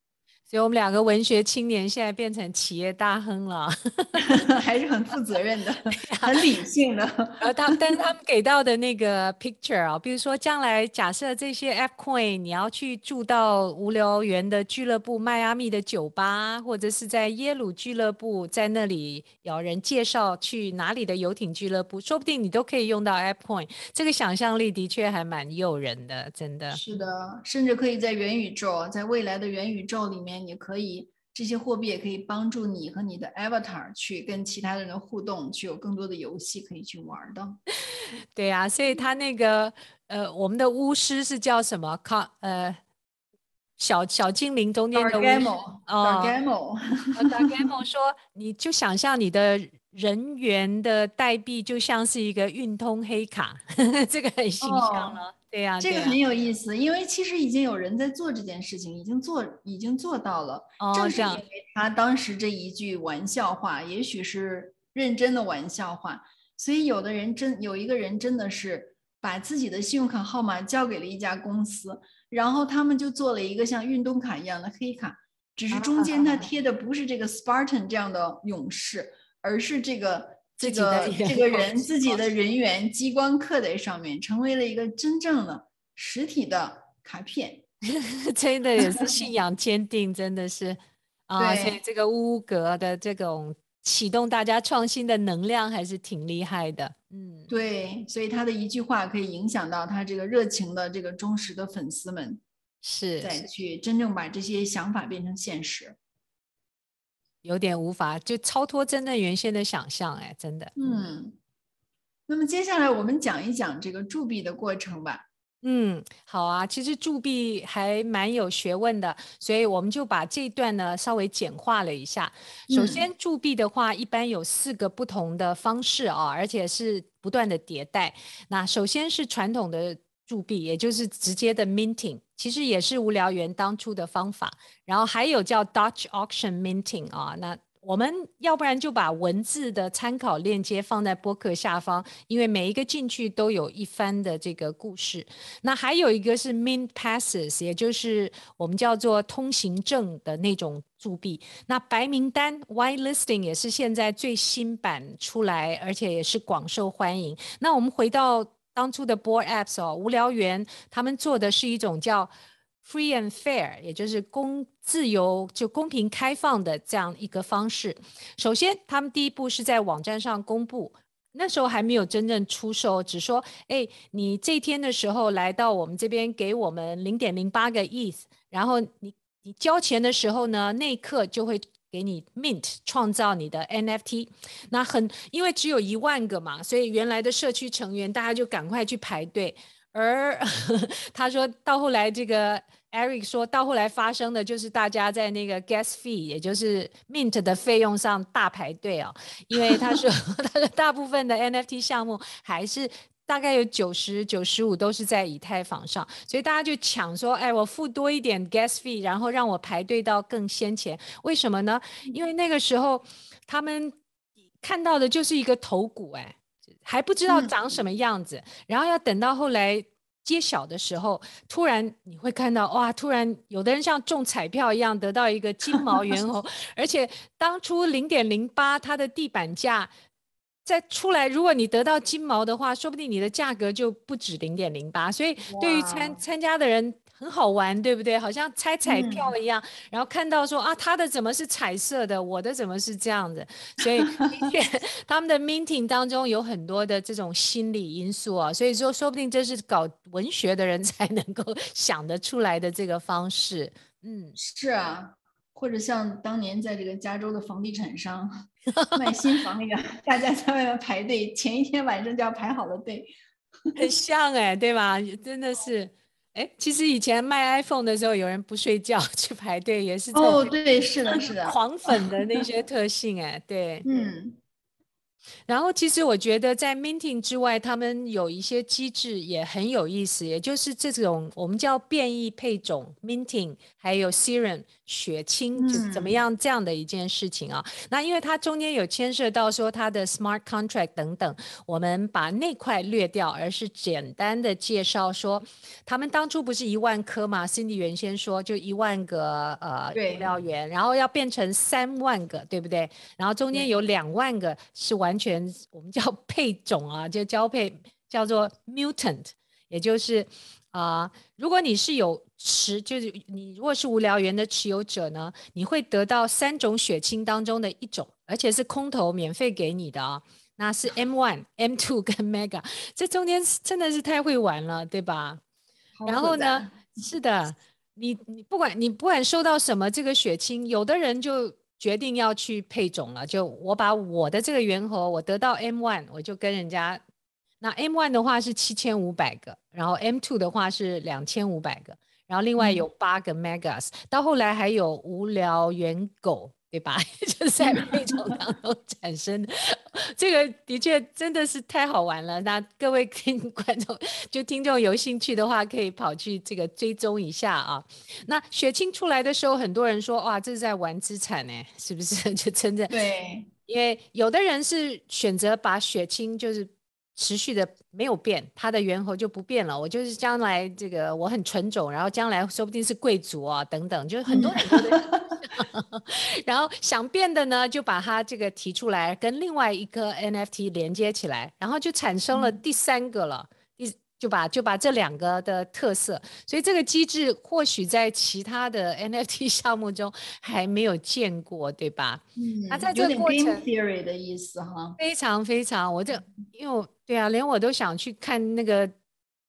所以我们两个文学青年现在变成企业大亨了 *laughs* *laughs* 还是很负责任的，很理性的。呃，他们但是他们给到的那个 picture 啊，比如说将来假设这些 ApeCoin 你要去住到无聊园的俱乐部、迈阿密的酒吧，或者是在耶鲁俱乐部，在那里有人介绍去哪里的游艇俱乐部，说不定你都可以用到 ApeCoin。这个想象力的确还蛮诱人的，真的。是的，甚至可以在元宇宙，在未来的元宇宙里面。你可以这些货币也可以帮助你和你的 avatar 去跟其他人的互动，去有更多的游戏可以去玩的。*laughs* 对呀、啊，所以他那个呃，我们的巫师是叫什么？卡呃，小小精灵中间的巫师哦，Dargamo 说，你就想象你的人员的代币就像是一个运通黑卡，呵 *laughs* 呵这个很形象了。哦对呀，这个很有意思，因为其实已经有人在做这件事情，已经做已经做到了。哦，正是因为他当时这一句玩笑话，也许是认真的玩笑话，所以有的人真有一个人真的是把自己的信用卡号码交给了一家公司，然后他们就做了一个像运动卡一样的黑卡，只是中间他贴的不是这个 Spartan 这样的勇士，而是这个。这个这个人自己的人员激光刻在上面，成为了一个真正的实体的卡片，*laughs* 真的也是信仰坚定，真的是。*laughs* 啊，所以这个乌格的这种启动大家创新的能量还是挺厉害的。嗯，对，所以他的一句话可以影响到他这个热情的这个忠实的粉丝们，是再去真正把这些想法变成现实。有点无法就超脱真的原先的想象，哎，真的。嗯，那么接下来我们讲一讲这个铸币的过程吧。嗯，好啊，其实铸币还蛮有学问的，所以我们就把这一段呢稍微简化了一下。首先，铸币的话一般有四个不同的方式啊，而且是不断的迭代。那首先是传统的。铸币也就是直接的 minting，其实也是无聊猿当初的方法。然后还有叫 Dutch auction minting 啊，那我们要不然就把文字的参考链接放在播客下方，因为每一个进去都有一番的这个故事。那还有一个是 mint passes，也就是我们叫做通行证的那种铸币。那白名单 white listing 也是现在最新版出来，而且也是广受欢迎。那我们回到当初的 Bored Apps 哦，无聊猿他们做的是一种叫 free and fair，也就是公自由就公平开放的这样一个方式。首先，他们第一步是在网站上公布，那时候还没有真正出售，只说，哎，你这天的时候来到我们这边，给我们零点零八个 E，然后你你交钱的时候呢，那一刻就会给你 mint 创造你的 NFT。那很因为只有一万个嘛，所以原来的社区成员大家就赶快去排队。而 *laughs* 他说到后来，这个 Eric 说到后来发生的就是大家在那个 gas fee，也就是 mint 的费用上大排队哦，因为他说 *laughs* 他的大部分的 NFT 项目还是大概有九十九十五都是在以太坊上，所以大家就抢说，哎，我付多一点 gas fee，然后让我排队到更先前。为什么呢？因为那个时候他们看到的就是一个头骨，哎。还不知道长什么样子，嗯、然后要等到后来揭晓的时候，突然你会看到哇，突然有的人像中彩票一样得到一个金毛猿猴，*laughs* 而且当初零点零八它的地板价再出来，如果你得到金毛的话，说不定你的价格就不止零点零八，所以对于参参加的人。很好玩，对不对？好像猜彩票一样，嗯、然后看到说啊，他的怎么是彩色的，我的怎么是这样的？所以的确，他们的 minting 当中有很多的这种心理因素啊，所以说说不定这是搞文学的人才能够想得出来的这个方式。嗯，是啊，或者像当年在这个加州的房地产商 *laughs* 卖新房一样，大家在外面排队，前一天晚上就要排好了队，*laughs* 很像哎，对吧？真的是。哎，其实以前卖 iPhone 的时候，有人不睡觉 *laughs* 去排队，也是哦，对，是的，是的，狂粉的那些特性，哎，对，嗯。然后，其实我觉得在 minting 之外，他们有一些机制也很有意思，也就是这种我们叫变异配种 minting，还有 serum 血清怎么样这样的一件事情啊。嗯、那因为它中间有牵涉到说它的 smart contract 等等，我们把那块略掉，而是简单的介绍说，他们当初不是一万颗吗？Cindy 原先说就一万个呃无聊猿，然后要变成三万个，对不对？然后中间有两万个是完。完全我们叫 *laughs* 配种啊，就交配叫做 mutant，也就是啊、呃，如果你是有持，就是你如果是无聊猿的持有者呢，你会得到三种血清当中的一种，而且是空投免费给你的啊，那是 M one、*laughs* M two 跟 Mega，这中间真的是太会玩了，对吧？然后呢，是的，你你不管你不管收到什么这个血清，有的人就。决定要去配种了，就我把我的这个猿猴，我得到 M one，我就跟人家，那 M one 的话是七千五百个，然后 M two 的话是两千五百个，然后另外有八个 Megas，、嗯、到后来还有无聊猿狗。对吧？*laughs* 就是在配种当中产生的，这个的确真的是太好玩了。那各位听 *laughs* 观众，就听众有兴趣的话，可以跑去这个追踪一下啊。那血清出来的时候，很多人说哇，这是在玩资产呢，是不是？*laughs* 就真的对，因为有的人是选择把血清就是。持续的没有变，他的猿猴就不变了。我就是将来这个我很纯种，然后将来 *laughs* 说不定是贵族啊等等，就是很多很多的。*laughs* 然后想变的呢，就把它这个提出来，跟另外一个 NFT 连接起来，然后就产生了第三个了。嗯、就把就把这两个的特色，所以这个机制或许在其他的 NFT *laughs* 项目中还没有见过，对吧？嗯，那在这个过程 theory 的意思哈，非常非常，我就因为我。对啊，连我都想去看那个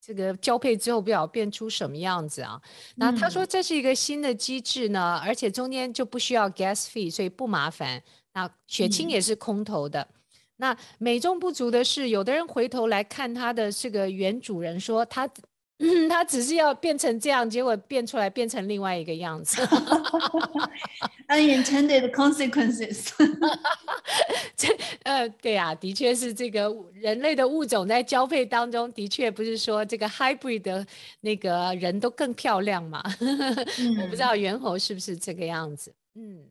这个交配之后不晓得变出什么样子啊。那他说这是一个新的机制呢，而且中间就不需要 gas fee，所以不麻烦。那血清也是空投的。那美中不足的是，有的人回头来看他的这个原主人说他。嗯，*clears throat* 他只是要变成这样，结果变出来变成另外一个样子。*laughs* Unintended consequences。*laughs* *laughs* 这呃，对啊，的确是这个人类的物种在交配当中，的确不是说这个 hybrid 的那个人都更漂亮嘛。嗯、我不知道猿猴是不是这个样子。嗯，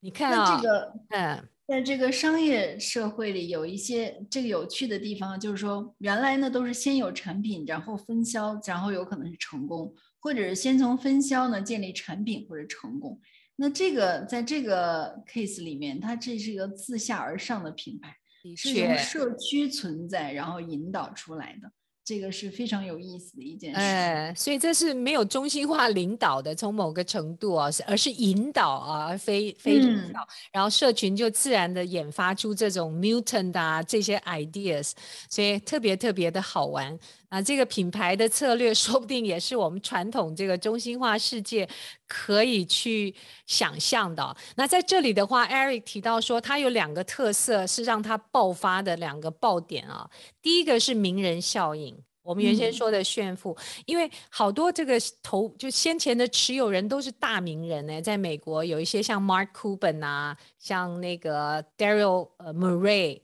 你看啊、哦，这个，嗯。在这个商业社会里，有一些这个有趣的地方，就是说，原来呢都是先有产品，然后分销，然后有可能是成功，或者是先从分销呢建立产品或者成功。那这个在这个 case 里面，它这是一个自下而上的品牌，是从社区存在然后引导出来的。这个是非常有意思的一件事。哎，所以这是没有中心化领导的，从某个程度啊，而是引导啊，而非非领导。嗯、然后社群就自然的演发出这种 mutant 啊这些 ideas，所以特别特别的好玩。啊，这个品牌的策略 *laughs* 说不定也是我们传统这个中心化世界可以去想象的。那在这里的话，Eric 提到说，他有两个特色是让他爆发的两个爆点啊。第一个是名人效应，我们原先说的炫富，嗯、因为好多这个投就先前的持有人都是大名人呢，在美国有一些像 Mark Cuban 啊，像那个 Daryl 呃 Morey。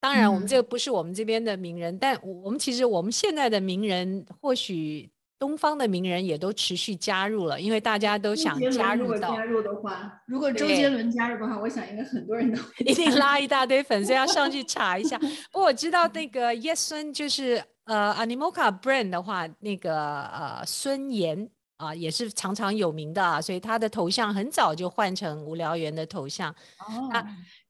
当然，我们这个不是我们这边的名人，嗯、但我们其实我们现在的名人，或许东方的名人也都持续加入了，因为大家都想加入到。如果加入的话，如果周杰伦加入的话，我想应该很多人都一定拉一大堆粉丝要上去查一下。*laughs* 不过我知道那个叶孙就是呃 Animoca Brand 的话，那个呃孙岩啊、呃、也是常常有名的啊，所以他的头像很早就换成无聊猿的头像。哦。啊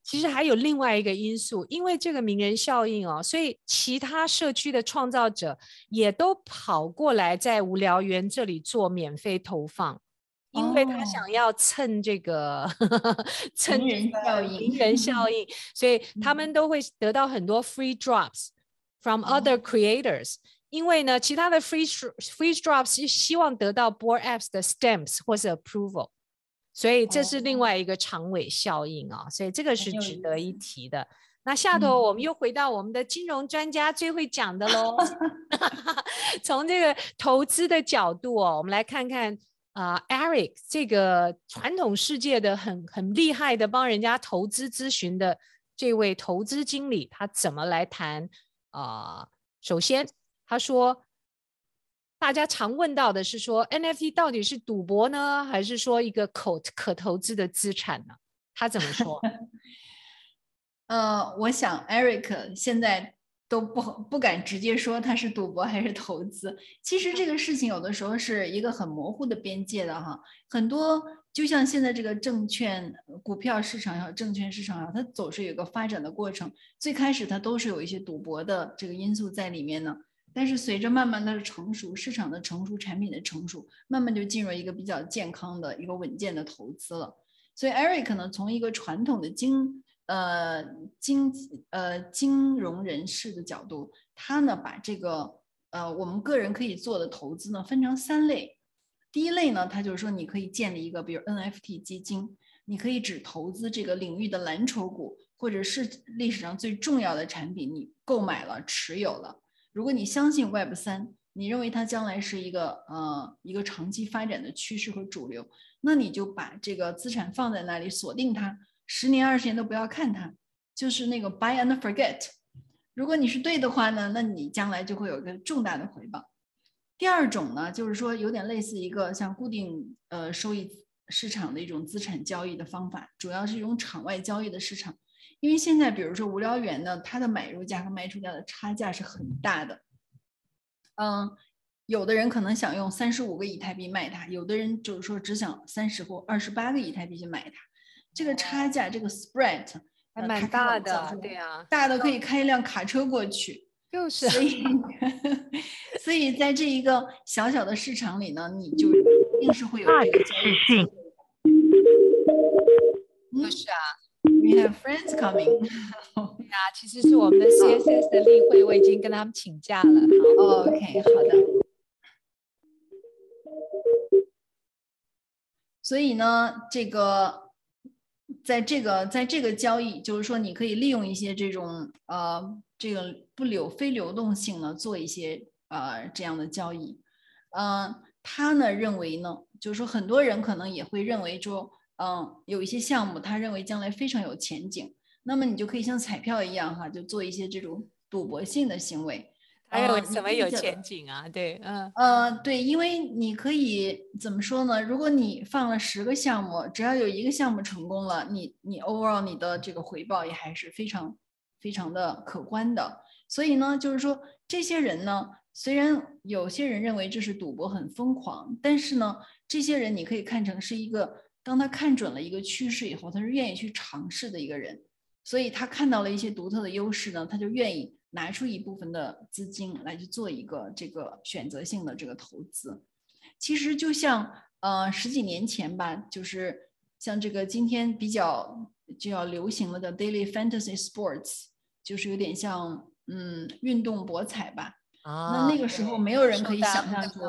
其实还有另外一个因素，因为这个名人效应哦，所以其他社区的创造者也都跑过来在无聊园这里做免费投放，因为他想要蹭这个、哦、蹭人效应，名人效应，所以他们都会得到很多 free drops from other creators、哦。因为呢，其他的 free free drops 是希望得到 Bored Apps 的 stamps 或是 approval。所以这是另外一个长尾效应啊、哦，所以这个是值得一提的。那下头我们又回到我们的金融专家最会讲的喽，*laughs* 从这个投资的角度哦，我们来看看啊、呃、，Eric 这个传统世界的很很厉害的帮人家投资咨询的这位投资经理，他怎么来谈啊、呃？首先他说。大家常问到的是说，NFT 到底是赌博呢，还是说一个可可投资的资产呢？他怎么说？*laughs* 呃，我想 Eric 现在都不不敢直接说它是赌博还是投资。其实这个事情有的时候是一个很模糊的边界的哈。很多就像现在这个证券、股票市场呀、证券市场呀，它总是有个发展的过程。最开始它都是有一些赌博的这个因素在里面呢。但是随着慢慢的成熟，市场的成熟，产品的成熟，慢慢就进入一个比较健康的一个稳健的投资了。所以 Eric 呢，从一个传统的经呃经呃金融人士的角度，他呢把这个呃我们个人可以做的投资呢分成三类。第一类呢，他就是说你可以建立一个比如 NFT 基金，你可以只投资这个领域的蓝筹股，或者是历史上最重要的产品，你购买了持有了。如果你相信 Web 三，你认为它将来是一个呃一个长期发展的趋势和主流，那你就把这个资产放在那里，锁定它，十年二十年都不要看它，就是那个 buy and forget。如果你是对的话呢，那你将来就会有一个重大的回报。第二种呢，就是说有点类似一个像固定呃收益市场的一种资产交易的方法，主要是一种场外交易的市场。因为现在，比如说无聊猿呢，它的买入价和卖出价的差价是很大的。嗯，有的人可能想用三十五个以太币卖它，有的人就是说只想三十或二十八个以太币去买它。这个差价，这个 spread 还蛮大的，对啊，大的可以开一辆卡车过去。就是，所以，*laughs* 所以在这一个小小的市场里呢，你就一定是会有这个交易。就是啊。We have friends coming。*laughs* 啊，其实是我们的 CSS 的例会，我已经跟他们请假了。好，OK，好的。所以呢，这个，在这个，在这个交易，就是说，你可以利用一些这种呃，这个不流非流动性呢，做一些呃这样的交易。嗯、呃，他呢认为呢，就是说，很多人可能也会认为说。嗯，有一些项目，他认为将来非常有前景，那么你就可以像彩票一样哈，就做一些这种赌博性的行为。还有什么有前景啊？对，嗯，呃，对，因为你可以怎么说呢？如果你放了十个项目，只要有一个项目成功了，你你 overall 你的这个回报也还是非常非常的可观的。所以呢，就是说这些人呢，虽然有些人认为这是赌博很疯狂，但是呢，这些人你可以看成是一个。当他看准了一个趋势以后，他是愿意去尝试的一个人，所以他看到了一些独特的优势呢，他就愿意拿出一部分的资金来去做一个这个选择性的这个投资。其实就像呃十几年前吧，就是像这个今天比较就要流行了的 Daily Fantasy Sports，就是有点像嗯运动博彩吧。啊，那那个时候没有人可以想象出，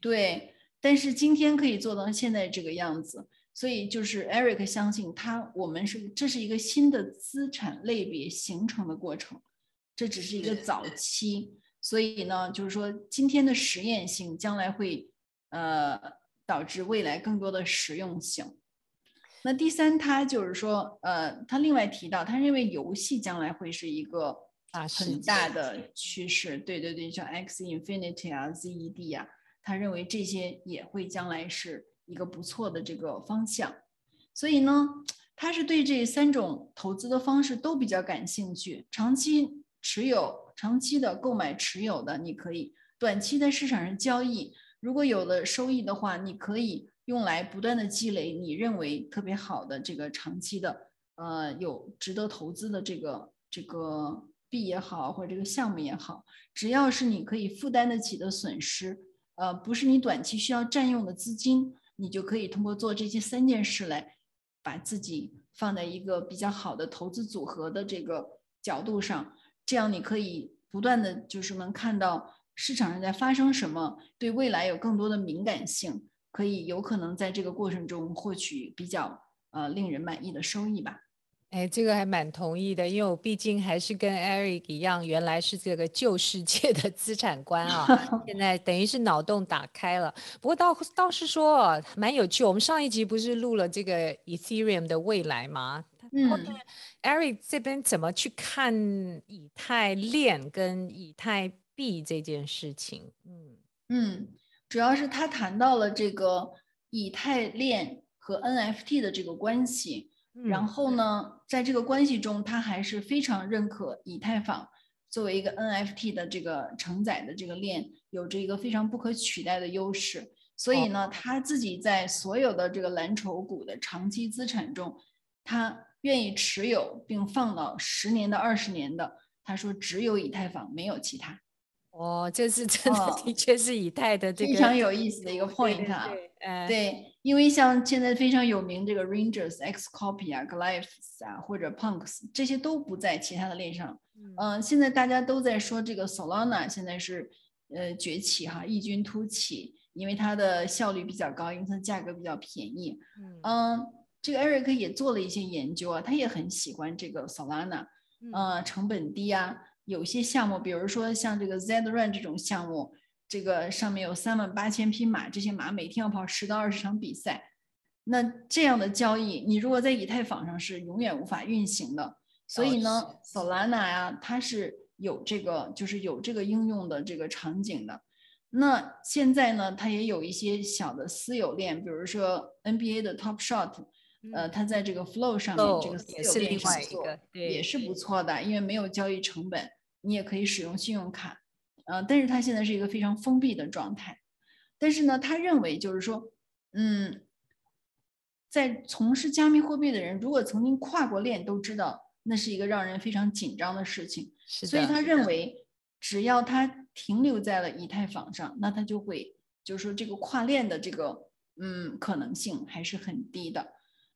对，但是今天可以做到现在这个样子。所以就是 Eric 相信他，我们是这是一个新的资产类别形成的过程，这只是一个早期。所以呢，就是说今天的实验性将来会呃导致未来更多的实用性。那第三，他就是说呃，他另外提到，他认为游戏将来会是一个啊很大的趋势。对对对，像 X Infinity 啊，ZED 啊，他认为这些也会将来是。一个不错的这个方向，所以呢，他是对这三种投资的方式都比较感兴趣。长期持有、长期的购买持有的，你可以短期在市场上交易。如果有了收益的话，你可以用来不断的积累你认为特别好的这个长期的，呃，有值得投资的这个这个币也好，或者这个项目也好，只要是你可以负担得起的损失，呃，不是你短期需要占用的资金。你就可以通过做这些三件事来，把自己放在一个比较好的投资组合的这个角度上，这样你可以不断的就是能看到市场上在发生什么，对未来有更多的敏感性，可以有可能在这个过程中获取比较呃令人满意的收益吧。哎，这个还蛮同意的，因为我毕竟还是跟 Eric 一样，原来是这个旧世界的资产观啊，现在等于是脑洞打开了。不过倒倒是说蛮有趣，我们上一集不是录了这个 Ethereum 的未来吗？嗯，Eric 这边怎么去看以太链跟以太币这件事情？嗯嗯，主要是他谈到了这个以太链和 NFT 的这个关系。然后呢，在这个关系中，他还是非常认可以太坊作为一个 NFT 的这个承载的这个链，有着一个非常不可取代的优势。所以呢，他自己在所有的这个蓝筹股的长期资产中，他愿意持有并放到十年到二十年的。他说只有以太坊，没有其他。哦，这是真的，的确是以太的这个非常有意思的一个 point 啊。对，因为像现在非常有名这个 Rangers、Xcopy 啊、Glyphs 啊或者 Punks 这些都不在其他的链上。嗯、呃，现在大家都在说这个 Solana 现在是呃崛起哈，异军突起，因为它的效率比较高，因为它的价格比较便宜。嗯、呃，这个 Eric 也做了一些研究啊，他也很喜欢这个 Solana，呃，成本低啊。有些项目，比如说像这个 Zedrun 这种项目，这个上面有三万八千匹马，这些马每天要跑十到二十场比赛，那这样的交易，你如果在以太坊上是永远无法运行的。所以呢，Solana 呀，它是有这个，就是有这个应用的这个场景的。那现在呢，它也有一些小的私有链，比如说 NBA 的 Top Shot。呃，它在这个 Flow 上面，这个也是另外一个，也是不错的，因为没有交易成本，你也可以使用信用卡，呃，但是他现在是一个非常封闭的状态。但是呢，他认为就是说，嗯，在从事加密货币的人，如果曾经跨过链，都知道那是一个让人非常紧张的事情。所以他认为，只要他停留在了以太坊上，那他就会，就是说这个跨链的这个，嗯，可能性还是很低的。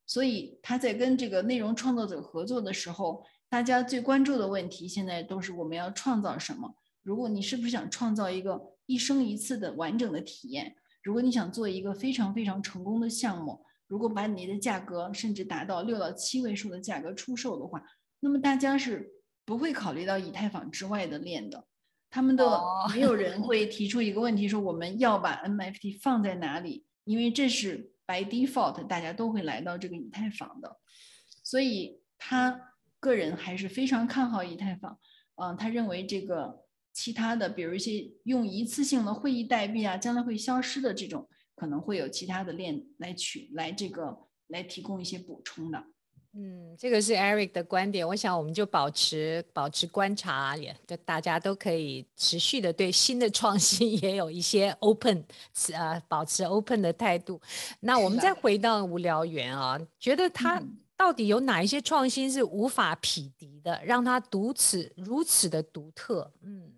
所以他在跟这个内容创作者合作的时候，大家最关注的问题现在都是我们要创造什么？如果你是不是想创造一个一生一次的完整的体验？如果你想做一个非常非常成功的项目，如果把你的价格甚至达到六到七位数的价格出售的话，那么大家是不会考虑到以太坊之外的链的。他们的没有人会提出一个问题说我们要把 NFT 放在哪里？因为这是。By default，大家都会来到这个以太坊的，所以他个人还是非常看好以太坊。嗯、呃，他认为这个其他的，比如一些用一次性的会议代币啊，将来会消失的这种，可能会有其他的链来取来这个来提供一些补充的。嗯，这个是 Eric 的观点，我想我们就保持保持观察，也就大家都可以持续的对新的创新也有一些 open，呃，保持 open 的态度。那我们再回到无聊猿啊，觉得他到底有哪一些创新是无法匹敌的，让它独此如此的独特？嗯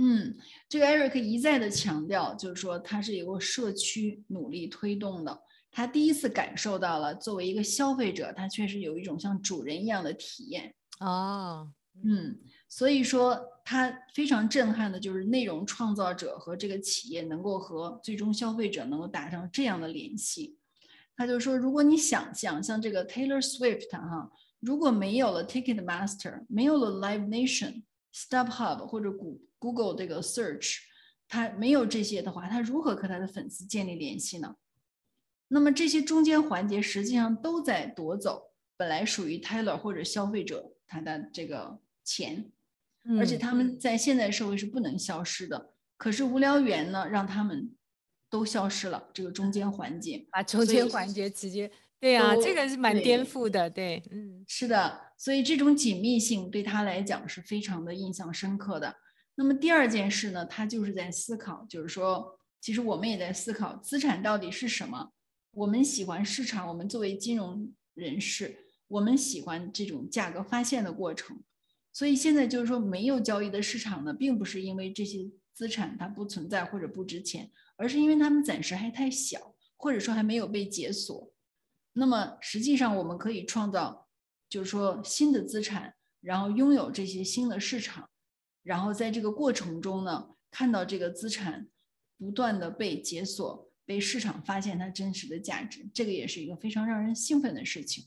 嗯，这个 Eric 一再的强调，就是说他是由社区努力推动的。他第一次感受到了作为一个消费者，他确实有一种像主人一样的体验。哦，嗯，所以说他非常震撼的就是内容创造者和这个企业能够和最终消费者能够达成这样的联系。他就说，如果你想象像这个 Taylor Swift 哈，如果没有了 Ticketmaster，没有了 Live Nation、StubHub 或者 Google 这个 Search，它没有这些的话，他如何和他的粉丝建立联系呢？那么这些中间环节实际上都在夺走本来属于 Taylor 或者消费者他的这个钱，而且他们在现在社会是不能消失的。可是无聊猿呢，让他们。都消失了，这个中间环节，把中间环节直接，对啊，这个是蛮颠覆的，对，对，嗯，是的，所以这种紧密性对他来讲是非常的印象深刻的。那么第二件事呢，他就是在思考，就是说，其实我们也在思考资产到底是什么。我们喜欢市场，我们作为金融人士，我们喜欢这种价格发现的过程。所以现在就是说，没有交易的市场呢，并不是因为这些资产它不存在或者不值钱。而是因为他们暂时还太小，或者说还没有被解锁。那么实际上我们可以创造，就是说新的资产，然后拥有这些新的市场，然后在这个过程中呢，看到这个资产不断的被解锁，被市场发现它真实的价值，这个也是一个非常让人兴奋的事情。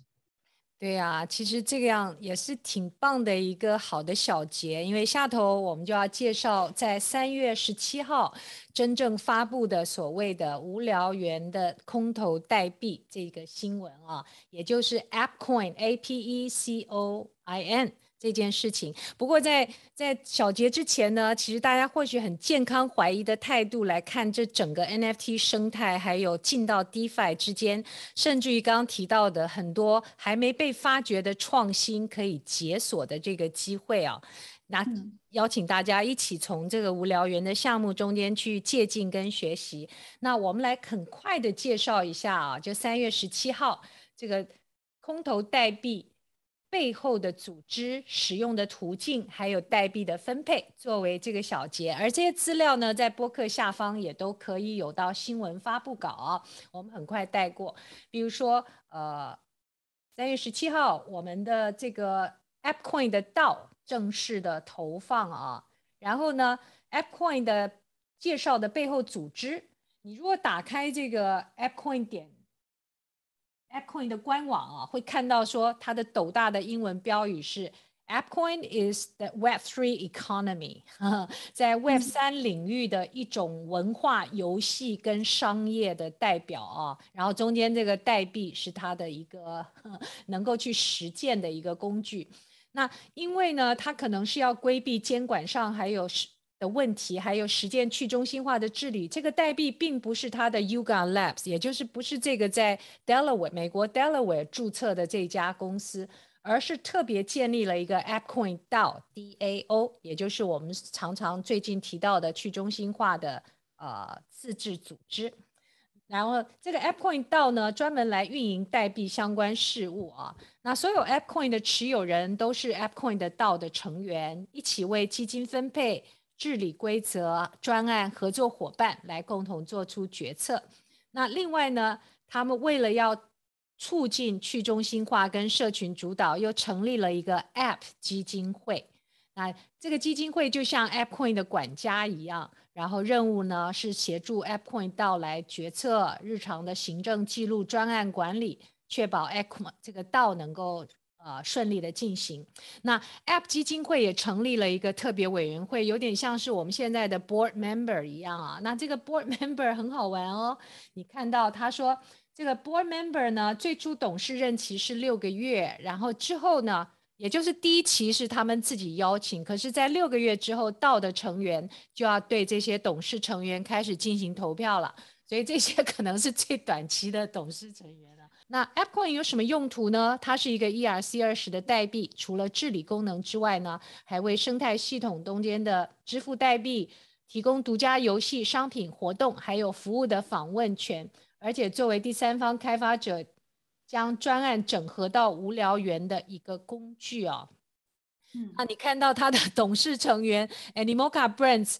对呀，其实这个样也是挺棒的一个好的小结，因为下头我们就要介绍在三月十七号真正发布的所谓的无聊猿的空投代币这个新闻啊，也就是 AppCoin A P E C O I N。这件事情，不过在在小结之前呢，其实大家或许很健康怀疑的态度来看这整个 NFT 生态，还有进到 DeFi 之间，甚至于刚刚提到的很多还没被发掘的创新可以解锁的这个机会啊，那邀请大家一起从这个无聊猿的项目中间去借鉴跟学习。那我们来很快的介绍一下啊，就三月十七号这个空投代币。背后的组织、使用的途径，还有代币的分配，作为这个小结。而这些资料呢，在播客下方也都可以有到新闻发布稿，我们很快带过。比如说，呃，三月十七号，我们的这个 AppCoin 的 DAO 正式的投放啊。然后呢，AppCoin 的介绍的背后组织，你如果打开这个 AppCoin 点。ApeCoin 的官网啊，会看到说它的斗大的英文标语是 AppCoin is the Web3 economy，*laughs* 在 Web 三领域的一种文化、游戏跟商业的代表啊。然后中间这个代币是它的一个 *laughs* 能够去实践的一个工具。那因为呢，它可能是要规避监管上还有的问题，还有实践去中心化的治理，这个代币并不是它的 Yuga Labs，也就是不是这个在 Delaware 美国 Delaware 注册的这家公司，而是特别建立了一个 AppCoin DAO DAO，也就是我们常常最近提到的去中心化的呃自治组织。然后这个 AppCoin DAO 呢，专门来运营代币相关事务啊。那所有 AppCoin 的持有人都是 AppCoin 的 DAO 的成员，一起为基金分配。治理规则、专案合作伙伴来共同做出决策。那另外呢，他们为了要促进去中心化跟社群主导，又成立了一个 App 基金会。那这个基金会就像 AppCoin 的管家一样，然后任务呢是协助 AppCoin 到来决策、日常的行政记录、专案管理，确保 AppCoin 这个道能够。呃，顺利的进行。那 App 基金会也成立了一个特别委员会，有点像是我们现在的 Board Member 一样啊。那这个 Board *laughs* Member 很好玩哦。你看到他说，这个 Board Member 呢，最初董事任期是六个月，然后之后呢，也就是第一期是他们自己邀请，可是，在六个月之后，到的成员就要对这些董事成员开始进行投票了。所以这些可能是最短期的董事成员。那 AppCoin 有什么用途呢？它是一个 ERC 二十的代币，除了治理功能之外呢，还为生态系统中间的支付代币提供独家游戏、商品、活动还有服务的访问权，而且作为第三方开发者将专案整合到无聊猿的一个工具哦。嗯，啊，你看到它的董事成员 Animoca Brands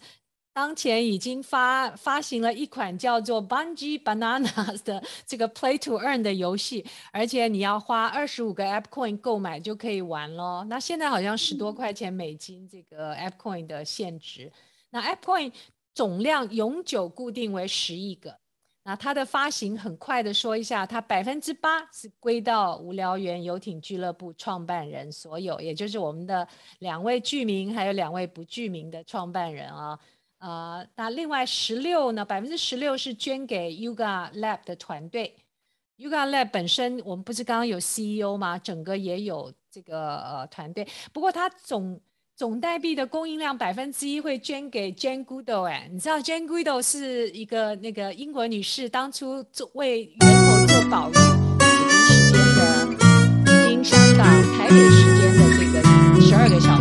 当前已经发发行了一款叫做 Bungee Bananas 的这个 Play to Earn 的游戏，而且你要花二十五个 App Coin 购买就可以玩咯。那现在好像十多块钱美金这个 App Coin 的现值，那 App Coin 总量永久固定为十亿个。那它的发行很快的说一下，它百分之八是归到无聊猿游艇俱乐部创办人所有，也就是我们的两位具名还有两位不具名的创办人啊。呃，那另外十六呢？百分之十六是捐给 Yuga Lab 的团队。Yuga Lab 本身，我们不是刚刚有 CEO 吗？整个也有这个呃团队。不过它总总代币的供应量百分之一会捐给 Jane Goodall。哎，你知道 Jane Goodall 是一个那个英国女士，当初做为源头做保育，北京时间的，北京、香港、台北时间的这个十二个小时